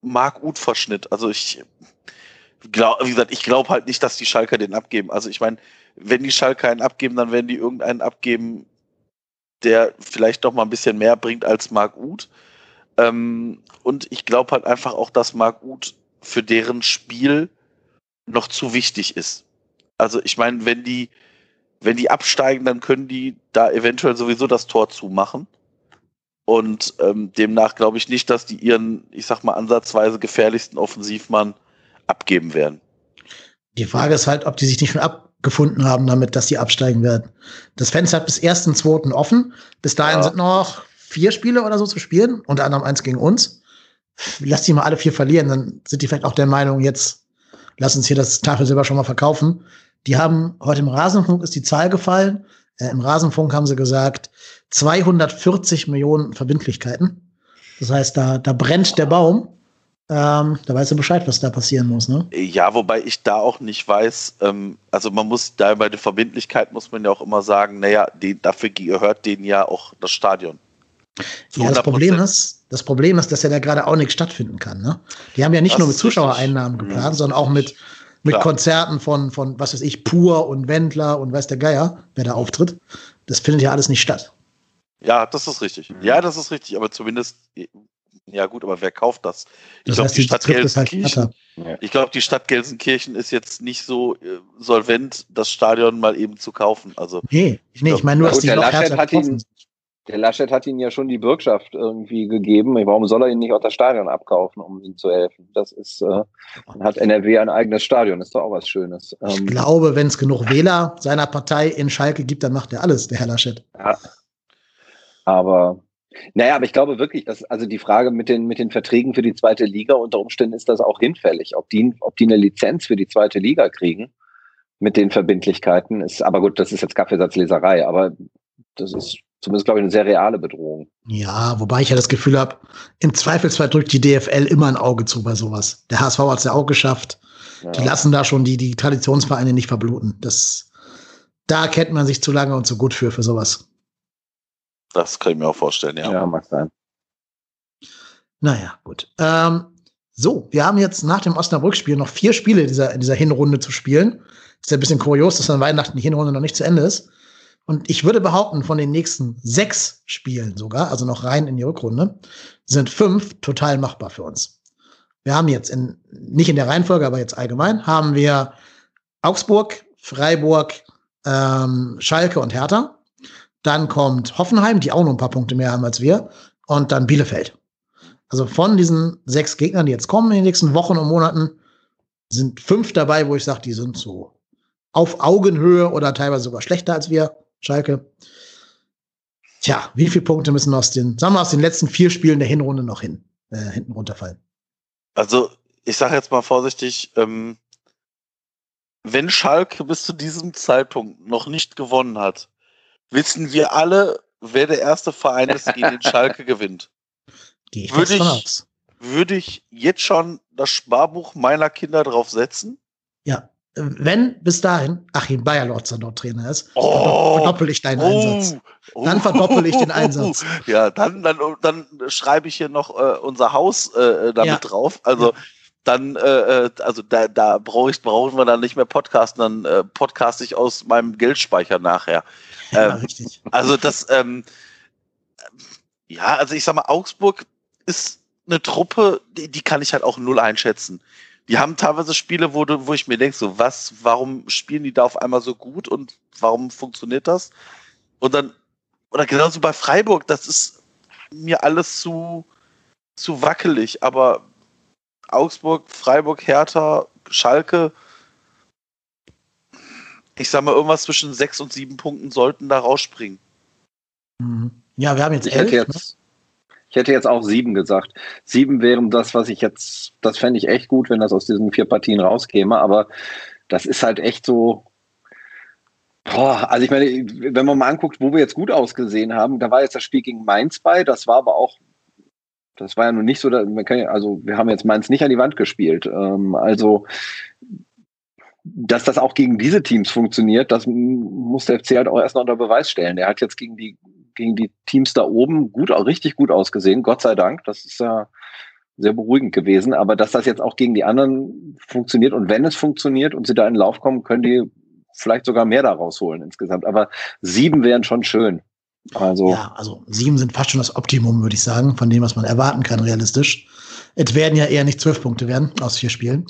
Mark-Uth-Verschnitt. Also ich glaube, wie gesagt, ich glaube halt nicht, dass die Schalker den abgeben. Also ich meine, wenn die Schalker einen abgeben, dann werden die irgendeinen abgeben, der vielleicht doch mal ein bisschen mehr bringt als Mark Uth. Ähm, und ich glaube halt einfach auch, dass Mark Uth für deren Spiel noch zu wichtig ist. Also ich meine, wenn die, wenn die absteigen, dann können die da eventuell sowieso das Tor zumachen. Und ähm, demnach glaube ich nicht, dass die ihren, ich sag mal, ansatzweise gefährlichsten Offensivmann abgeben werden. Die Frage ist halt, ob die sich nicht schon abgefunden haben damit, dass sie absteigen werden. Das Fenster hat bis 1.2. offen. Bis dahin ja. sind noch vier Spiele oder so zu spielen, unter anderem eins gegen uns. Lass die mal alle vier verlieren, dann sind die vielleicht auch der Meinung, jetzt lass uns hier das Tafelsilber schon mal verkaufen. Die haben heute im Rasenfunk ist die Zahl gefallen. Äh, Im Rasenfunk haben sie gesagt, 240 Millionen Verbindlichkeiten. Das heißt, da, da brennt der Baum. Ähm, da weißt du Bescheid, was da passieren muss, ne? Ja, wobei ich da auch nicht weiß, ähm, also man muss da bei der Verbindlichkeit muss man ja auch immer sagen, naja, den, dafür gehört denen ja auch das Stadion. Ja, das Problem ist, das Problem ist, dass ja da gerade auch nichts stattfinden kann, ne? Die haben ja nicht das nur mit Zuschauereinnahmen geplant, mhm. sondern auch mit Mit Klar. Konzerten von, von, was weiß ich, Pur und Wendler und weiß der Geier, wer da auftritt. Das findet ja alles nicht statt. Ja, das ist richtig. Ja, das ist richtig, aber zumindest, ja gut, aber wer kauft das? Ich glaube, die Stadt Gelsenkirchen. Halt ich glaube, die Stadt Gelsenkirchen ist jetzt nicht so äh, solvent, das Stadion mal eben zu kaufen. Also, nee, ich, nee, ich meine nur, dass die noch Laschet hat ihn, Der Laschet hat ihnen ja schon die Bürgschaft irgendwie gegeben. Warum soll er ihn nicht auch das Stadion abkaufen, um ihm zu helfen? Das ist, äh, hat NRW ein eigenes Stadion, ist doch auch was Schönes. Ähm, ich glaube, wenn es genug Wähler seiner Partei in Schalke gibt, dann macht er alles, der Herr Laschet. Ja. Aber naja, aber ich glaube wirklich, dass also die Frage mit den, mit den Verträgen für die zweite Liga unter Umständen ist das auch hinfällig. Ob die, ob die eine Lizenz für die zweite Liga kriegen mit den Verbindlichkeiten ist, aber gut, das ist jetzt Kaffeesatzleserei, aber das ist zumindest, glaube ich, eine sehr reale Bedrohung. Ja, wobei ich ja das Gefühl habe, im Zweifelsfall drückt die DFL immer ein Auge zu bei sowas. Der HSV hat es ja auch geschafft. Ja. Die lassen da schon die, die Traditionsvereine nicht verbluten. Das, da kennt man sich zu lange und zu gut für, für sowas. Das kann ich mir auch vorstellen, ja. Ja, mag sein. Naja, gut. Ähm, so, wir haben jetzt nach dem Osnabrück-Spiel noch vier Spiele dieser, in dieser Hinrunde zu spielen. Ist ja ein bisschen kurios, dass an Weihnachten die Hinrunde noch nicht zu Ende ist. Und ich würde behaupten, von den nächsten sechs Spielen sogar, also noch rein in die Rückrunde, sind fünf total machbar für uns. Wir haben jetzt in, nicht in der Reihenfolge, aber jetzt allgemein, haben wir Augsburg, Freiburg, ähm, Schalke und Hertha. Dann kommt Hoffenheim, die auch noch ein paar Punkte mehr haben als wir. Und dann Bielefeld. Also von diesen sechs Gegnern, die jetzt kommen in den nächsten Wochen und Monaten, sind fünf dabei, wo ich sage, die sind so auf Augenhöhe oder teilweise sogar schlechter als wir, Schalke. Tja, wie viele Punkte müssen aus den, sagen wir, aus den letzten vier Spielen der Hinrunde noch hin, äh, hinten runterfallen? Also, ich sage jetzt mal vorsichtig, ähm, wenn Schalke bis zu diesem Zeitpunkt noch nicht gewonnen hat, wissen wir alle, wer der erste Verein ist, gegen den Schalke gewinnt. Gehe ich würde ich, würde ich jetzt schon das Sparbuch meiner Kinder drauf setzen? Ja. Wenn bis dahin Achim Bayerlotzer dort Trainer ist, oh, verdoppel ich deinen oh, Einsatz. Dann verdoppel ich den Einsatz. *laughs* Ja, dann, dann, dann schreibe ich hier noch äh, unser Haus äh, damit ja. drauf. Also ja dann, äh, äh, also da, da brauche ich, brauchen wir dann nicht mehr podcasten, dann äh, podcast ich aus meinem Geldspeicher nachher. Ja, ähm, richtig. Also das, ähm, ja, also ich sag mal, Augsburg ist eine Truppe, die, die kann ich halt auch null einschätzen. Die haben teilweise Spiele, wo, du, wo ich mir denke, so was, warum spielen die da auf einmal so gut und warum funktioniert das? Und dann, oder genauso bei Freiburg, das ist mir alles zu, zu wackelig, aber Augsburg, Freiburg, Hertha, Schalke. Ich sag mal, irgendwas zwischen sechs und sieben Punkten sollten da rausspringen. Mhm. Ja, wir haben jetzt ich elf. Hätte jetzt, ne? Ich hätte jetzt auch sieben gesagt. Sieben wären das, was ich jetzt, das fände ich echt gut, wenn das aus diesen vier Partien rauskäme, aber das ist halt echt so, Boah, also ich meine, wenn man mal anguckt, wo wir jetzt gut ausgesehen haben, da war jetzt das Spiel gegen Mainz bei, das war aber auch das war ja nun nicht so, also wir haben jetzt Mainz nicht an die Wand gespielt. Ähm, also dass das auch gegen diese Teams funktioniert, das muss der FC halt auch erst noch unter Beweis stellen. Der hat jetzt gegen die, gegen die Teams da oben gut, richtig gut ausgesehen, Gott sei Dank. Das ist ja sehr beruhigend gewesen. Aber dass das jetzt auch gegen die anderen funktioniert und wenn es funktioniert und sie da in den Lauf kommen, können die vielleicht sogar mehr da rausholen insgesamt. Aber sieben wären schon schön. Also, ja, also sieben sind fast schon das Optimum, würde ich sagen, von dem, was man erwarten kann, realistisch. Es werden ja eher nicht zwölf Punkte werden aus vier Spielen.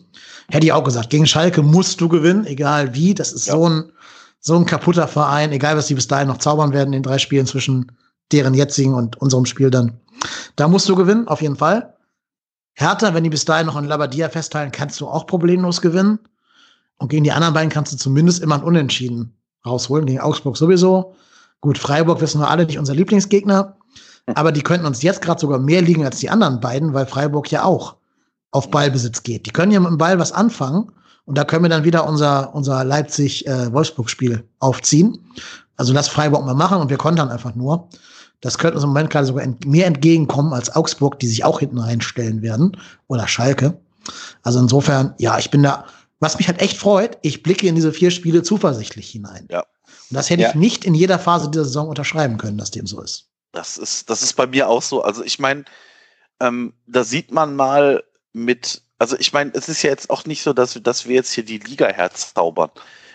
Hätte ich auch gesagt, gegen Schalke musst du gewinnen, egal wie. Das ist ja. so, ein, so ein kaputter Verein, egal was die bis dahin noch zaubern werden in drei Spielen zwischen deren jetzigen und unserem Spiel dann. Da musst du gewinnen, auf jeden Fall. Hertha, wenn die bis dahin noch an Labadia festhalten, kannst du auch problemlos gewinnen. Und gegen die anderen beiden kannst du zumindest immer ein Unentschieden rausholen. Gegen Augsburg sowieso. Gut, Freiburg wissen wir alle nicht unser Lieblingsgegner, aber die könnten uns jetzt gerade sogar mehr liegen als die anderen beiden, weil Freiburg ja auch auf Ballbesitz geht. Die können ja mit dem Ball was anfangen und da können wir dann wieder unser, unser Leipzig-Wolfsburg-Spiel aufziehen. Also lass Freiburg mal machen und wir kontern einfach nur. Das könnte uns im Moment gerade sogar ent mehr entgegenkommen als Augsburg, die sich auch hinten reinstellen werden. Oder Schalke. Also insofern, ja, ich bin da, was mich halt echt freut, ich blicke in diese vier Spiele zuversichtlich hinein. Ja. Und das hätte ja. ich nicht in jeder Phase dieser Saison unterschreiben können, dass dem so ist. Das ist, das ist bei mir auch so. Also ich meine, ähm, da sieht man mal mit also ich meine, es ist ja jetzt auch nicht so, dass, dass wir jetzt hier die Liga herzaubern.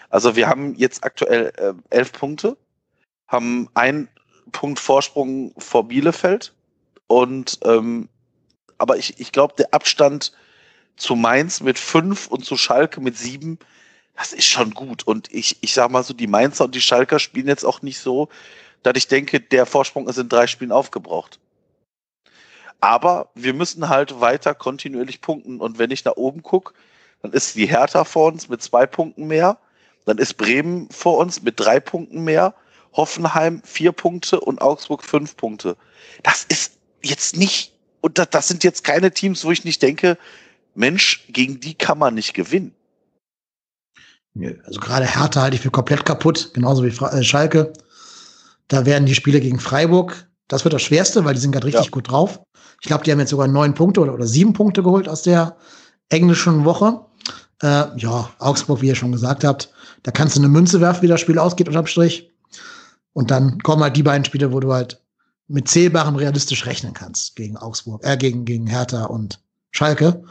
Also wir haben jetzt aktuell äh, elf Punkte, haben einen Punkt Vorsprung vor Bielefeld und ähm, aber ich, ich glaube, der Abstand zu Mainz mit fünf und zu Schalke mit sieben, das ist schon gut. Und ich, ich sag mal so, die Mainzer und die Schalker spielen jetzt auch nicht so, dass ich denke, der Vorsprung ist in drei Spielen aufgebraucht. Aber wir müssen halt weiter kontinuierlich punkten. Und wenn ich nach oben gucke, dann ist die Hertha vor uns mit zwei Punkten mehr. Dann ist Bremen vor uns mit drei Punkten mehr. Hoffenheim vier Punkte und Augsburg fünf Punkte. Das ist jetzt nicht, und das, das sind jetzt keine Teams, wo ich nicht denke, Mensch, gegen die kann man nicht gewinnen. Also gerade Hertha halte ich für komplett kaputt, genauso wie äh, Schalke. Da werden die Spiele gegen Freiburg, das wird das Schwerste, weil die sind gerade richtig ja. gut drauf. Ich glaube, die haben jetzt sogar neun Punkte oder, oder sieben Punkte geholt aus der englischen Woche. Äh, ja, Augsburg, wie ihr schon gesagt habt, da kannst du eine Münze werfen, wie das Spiel ausgeht, unterm Strich. Und dann kommen halt die beiden Spiele, wo du halt mit zählbarem realistisch rechnen kannst gegen Augsburg, äh, gegen, gegen Hertha und Schalke.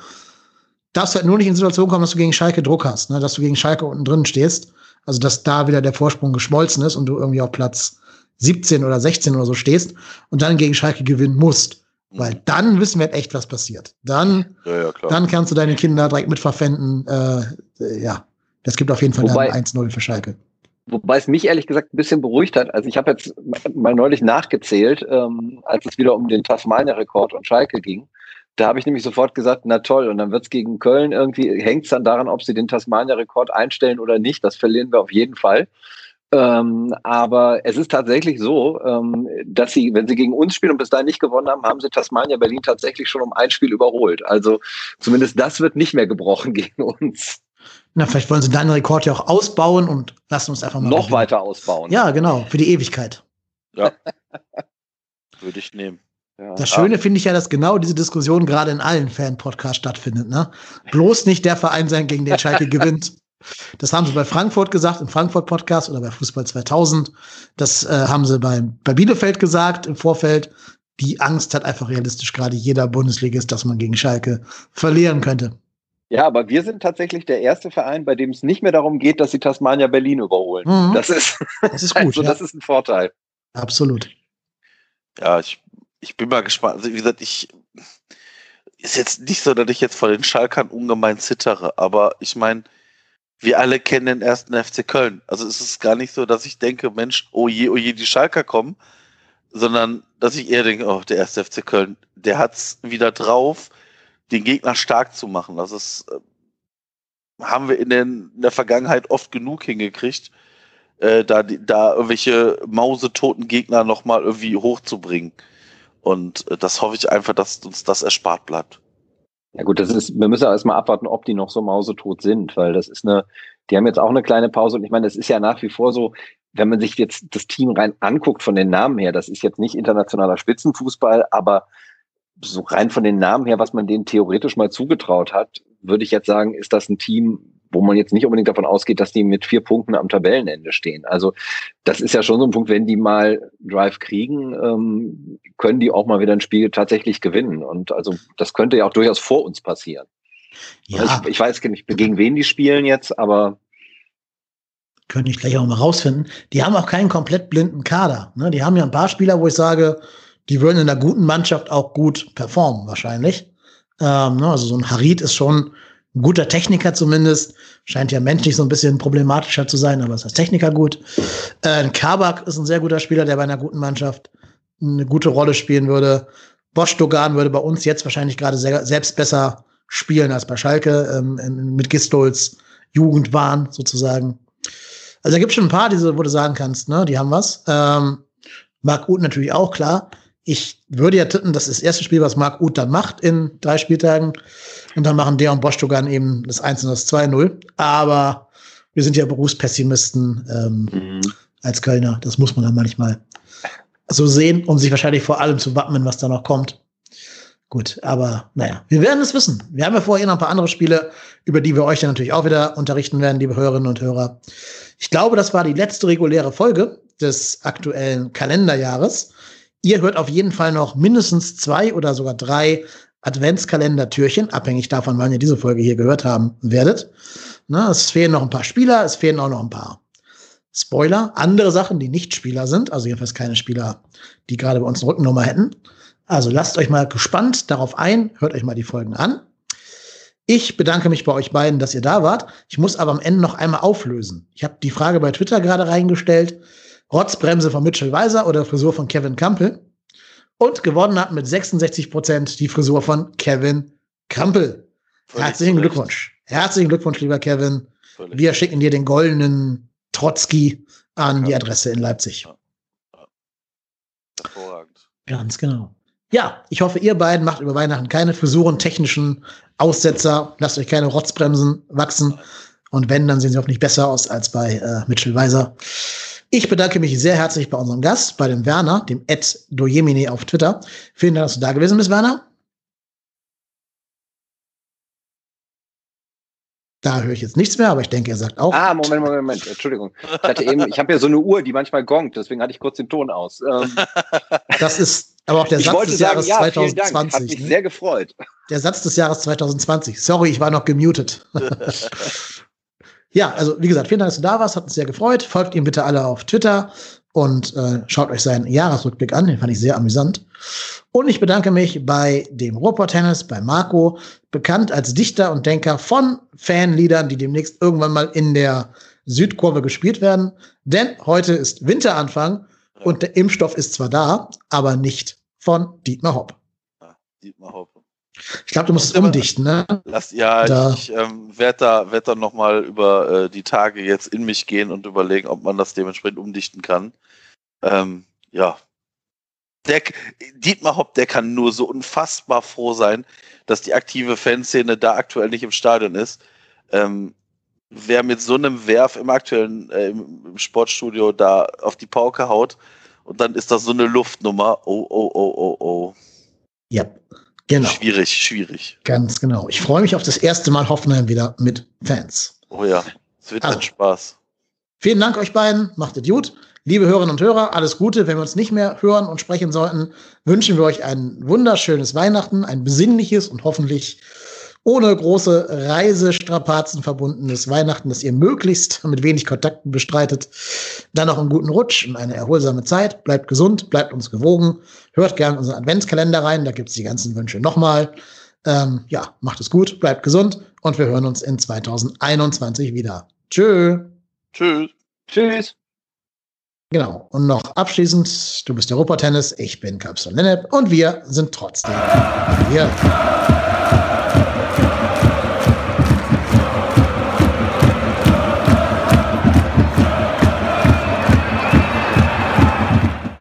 Darfst halt nur nicht in die Situation kommen, dass du gegen Schalke Druck hast, ne? dass du gegen Schalke unten drin stehst. Also, dass da wieder der Vorsprung geschmolzen ist und du irgendwie auf Platz 17 oder 16 oder so stehst und dann gegen Schalke gewinnen musst. Weil mhm. dann wissen wir echt, was passiert. Dann, ja, ja, dann kannst du deine Kinder direkt mitverpfänden. Äh, ja, das gibt auf jeden Fall Wobei, 1-0 für Schalke. Wobei es mich ehrlich gesagt ein bisschen beruhigt hat. Also ich habe jetzt mal neulich nachgezählt, ähm, als es wieder um den Tasmania-Rekord und Schalke ging. Da habe ich nämlich sofort gesagt, na toll, und dann wird es gegen Köln irgendwie, hängt es dann daran, ob sie den Tasmania-Rekord einstellen oder nicht. Das verlieren wir auf jeden Fall. Ähm, aber es ist tatsächlich so, ähm, dass sie, wenn sie gegen uns spielen und bis dahin nicht gewonnen haben, haben sie Tasmania Berlin tatsächlich schon um ein Spiel überholt. Also zumindest das wird nicht mehr gebrochen *laughs* gegen uns. Na, vielleicht wollen sie deinen Rekord ja auch ausbauen und lassen uns einfach mal. Noch weiter ausbauen. Ja, genau, für die Ewigkeit. Ja. *laughs* Würde ich nehmen. Ja. Das Schöne finde ich ja, dass genau diese Diskussion gerade in allen Fan-Podcasts stattfindet. Ne? Bloß nicht der Verein sein, gegen den Schalke *laughs* gewinnt. Das haben sie bei Frankfurt gesagt, im Frankfurt-Podcast oder bei Fußball 2000. Das äh, haben sie bei, bei Bielefeld gesagt im Vorfeld. Die Angst hat einfach realistisch gerade jeder Bundesligist, dass man gegen Schalke verlieren könnte. Ja, aber wir sind tatsächlich der erste Verein, bei dem es nicht mehr darum geht, dass sie Tasmania Berlin überholen. Mhm. Das ist, *laughs* das ist gut. Also, ja. Das ist ein Vorteil. Absolut. Ja, ich, ich bin mal gespannt. Also, wie gesagt, ich ist jetzt nicht so, dass ich jetzt vor den Schalkern ungemein zittere, aber ich meine, wir alle kennen den ersten FC Köln. Also es ist gar nicht so, dass ich denke, Mensch, oh je, oh je, die Schalker kommen, sondern dass ich eher denke, oh, der erste FC Köln, der hat's wieder drauf, den Gegner stark zu machen. Das ist, äh, haben wir in, den, in der Vergangenheit oft genug hingekriegt, äh, da, da irgendwelche mausetoten Gegner nochmal irgendwie hochzubringen. Und äh, das hoffe ich einfach, dass uns das erspart bleibt. Ja gut, das ist, wir müssen erstmal abwarten, ob die noch so mausetot sind, weil das ist eine, die haben jetzt auch eine kleine Pause und ich meine, das ist ja nach wie vor so, wenn man sich jetzt das Team rein anguckt von den Namen her, das ist jetzt nicht internationaler Spitzenfußball, aber so rein von den Namen her, was man denen theoretisch mal zugetraut hat, würde ich jetzt sagen, ist das ein Team, wo man jetzt nicht unbedingt davon ausgeht, dass die mit vier Punkten am Tabellenende stehen. Also das ist ja schon so ein Punkt, wenn die mal Drive kriegen, ähm, können die auch mal wieder ein Spiel tatsächlich gewinnen. Und also das könnte ja auch durchaus vor uns passieren. Ja. Ich, ich weiß nicht, gegen wen die spielen jetzt, aber könnte ich gleich auch mal rausfinden. Die haben auch keinen komplett blinden Kader. Ne? Die haben ja ein paar Spieler, wo ich sage, die würden in einer guten Mannschaft auch gut performen, wahrscheinlich. Ähm, ne? Also so ein Harid ist schon guter Techniker zumindest. Scheint ja menschlich so ein bisschen problematischer zu sein, aber ist als Techniker gut. Äh, ein Kabak ist ein sehr guter Spieler, der bei einer guten Mannschaft eine gute Rolle spielen würde. Bosch Dogan würde bei uns jetzt wahrscheinlich gerade selbst besser spielen als bei Schalke, ähm, mit Gistols Jugendwahn sozusagen. Also da gibt es schon ein paar, diese, wo du sagen kannst, ne, die haben was. Ähm, Marc Uth natürlich auch, klar. Ich würde ja tippen, das ist das erste Spiel, was Marc Uth dann macht in drei Spieltagen. Und dann machen der und Bostogan eben das 1 und das 2-0. Aber wir sind ja Berufspessimisten ähm, mhm. als Kölner. Das muss man dann manchmal so sehen, um sich wahrscheinlich vor allem zu wappnen, was da noch kommt. Gut, aber naja, wir werden es wissen. Wir haben ja vorher noch ein paar andere Spiele, über die wir euch dann natürlich auch wieder unterrichten werden, liebe Hörerinnen und Hörer. Ich glaube, das war die letzte reguläre Folge des aktuellen Kalenderjahres. Ihr hört auf jeden Fall noch mindestens zwei oder sogar drei Adventskalender-Türchen, abhängig davon, wann ihr diese Folge hier gehört haben werdet. Na, es fehlen noch ein paar Spieler, es fehlen auch noch ein paar Spoiler, andere Sachen, die nicht Spieler sind, also jedenfalls keine Spieler, die gerade bei uns eine Rückennummer hätten. Also lasst euch mal gespannt darauf ein, hört euch mal die Folgen an. Ich bedanke mich bei euch beiden, dass ihr da wart. Ich muss aber am Ende noch einmal auflösen. Ich habe die Frage bei Twitter gerade reingestellt. Rotzbremse von Mitchell Weiser oder Frisur von Kevin Campbell. Und gewonnen hat mit 66 Prozent die Frisur von Kevin Campbell. Herzlichen Glückwunsch. Herzlichen Glückwunsch, lieber Kevin. Völlig Wir schicken dir den goldenen Trotzki an die Adresse in Leipzig. Hervorragend. Ganz genau. Ja, ich hoffe, ihr beiden macht über Weihnachten keine Frisuren, technischen Aussetzer, lasst euch keine Rotzbremsen wachsen. Und wenn, dann sehen sie hoffentlich besser aus als bei äh, Mitchell Weiser. Ich bedanke mich sehr herzlich bei unserem Gast, bei dem Werner, dem Ed Dojemini auf Twitter. Vielen Dank, dass du da gewesen bist, Werner. Da höre ich jetzt nichts mehr, aber ich denke, er sagt auch. Ah, Moment, Moment, Moment. Entschuldigung. Ich hatte eben, ich habe ja so eine Uhr, die manchmal gongt, deswegen hatte ich kurz den Ton aus. Ähm, das ist aber auch der Satz des sagen, Jahres ja, 2020. Hat mich ne? sehr gefreut. Der Satz des Jahres 2020. Sorry, ich war noch gemutet. *laughs* ja, also wie gesagt, vielen Dank, dass du da warst. Hat uns sehr gefreut. Folgt ihm bitte alle auf Twitter und äh, schaut euch seinen Jahresrückblick an. Den fand ich sehr amüsant. Und ich bedanke mich bei dem Ruhrpott-Tennis, bei Marco, bekannt als Dichter und Denker von Fanliedern, die demnächst irgendwann mal in der Südkurve gespielt werden. Denn heute ist Winteranfang und der Impfstoff ist zwar da, aber nicht von Dietmar Hopp. Ja, Dietmar Hopp. Ich glaube, du musst es umdichten, ne? Lass, ja, da. ich ähm, werde da, werd da noch mal über äh, die Tage jetzt in mich gehen und überlegen, ob man das dementsprechend umdichten kann. Ähm, ja. Der, Dietmar Hopp, der kann nur so unfassbar froh sein, dass die aktive Fanszene da aktuell nicht im Stadion ist. Ähm, wer mit so einem Werf im aktuellen äh, im Sportstudio da auf die Pauke haut und dann ist das so eine Luftnummer. Oh, oh, oh, oh, oh. Ja, genau. Schwierig, schwierig. Ganz genau. Ich freue mich auf das erste Mal Hoffenheim wieder mit Fans. Oh ja, es wird also, ein Spaß. Vielen Dank euch beiden. Macht es gut. Liebe Hörerinnen und Hörer, alles Gute. Wenn wir uns nicht mehr hören und sprechen sollten, wünschen wir euch ein wunderschönes Weihnachten, ein besinnliches und hoffentlich ohne große Reisestrapazen verbundenes Weihnachten, das ihr möglichst mit wenig Kontakten bestreitet. Dann noch einen guten Rutsch und eine erholsame Zeit. Bleibt gesund, bleibt uns gewogen. Hört gerne unseren Adventskalender rein, da gibt's die ganzen Wünsche nochmal. Ähm, ja, macht es gut, bleibt gesund und wir hören uns in 2021 wieder. Tschö. Tschüss. Tschüss. Genau. Und noch abschließend, du bist Europa Tennis, ich bin Kapsul Lennep und wir sind trotzdem hier.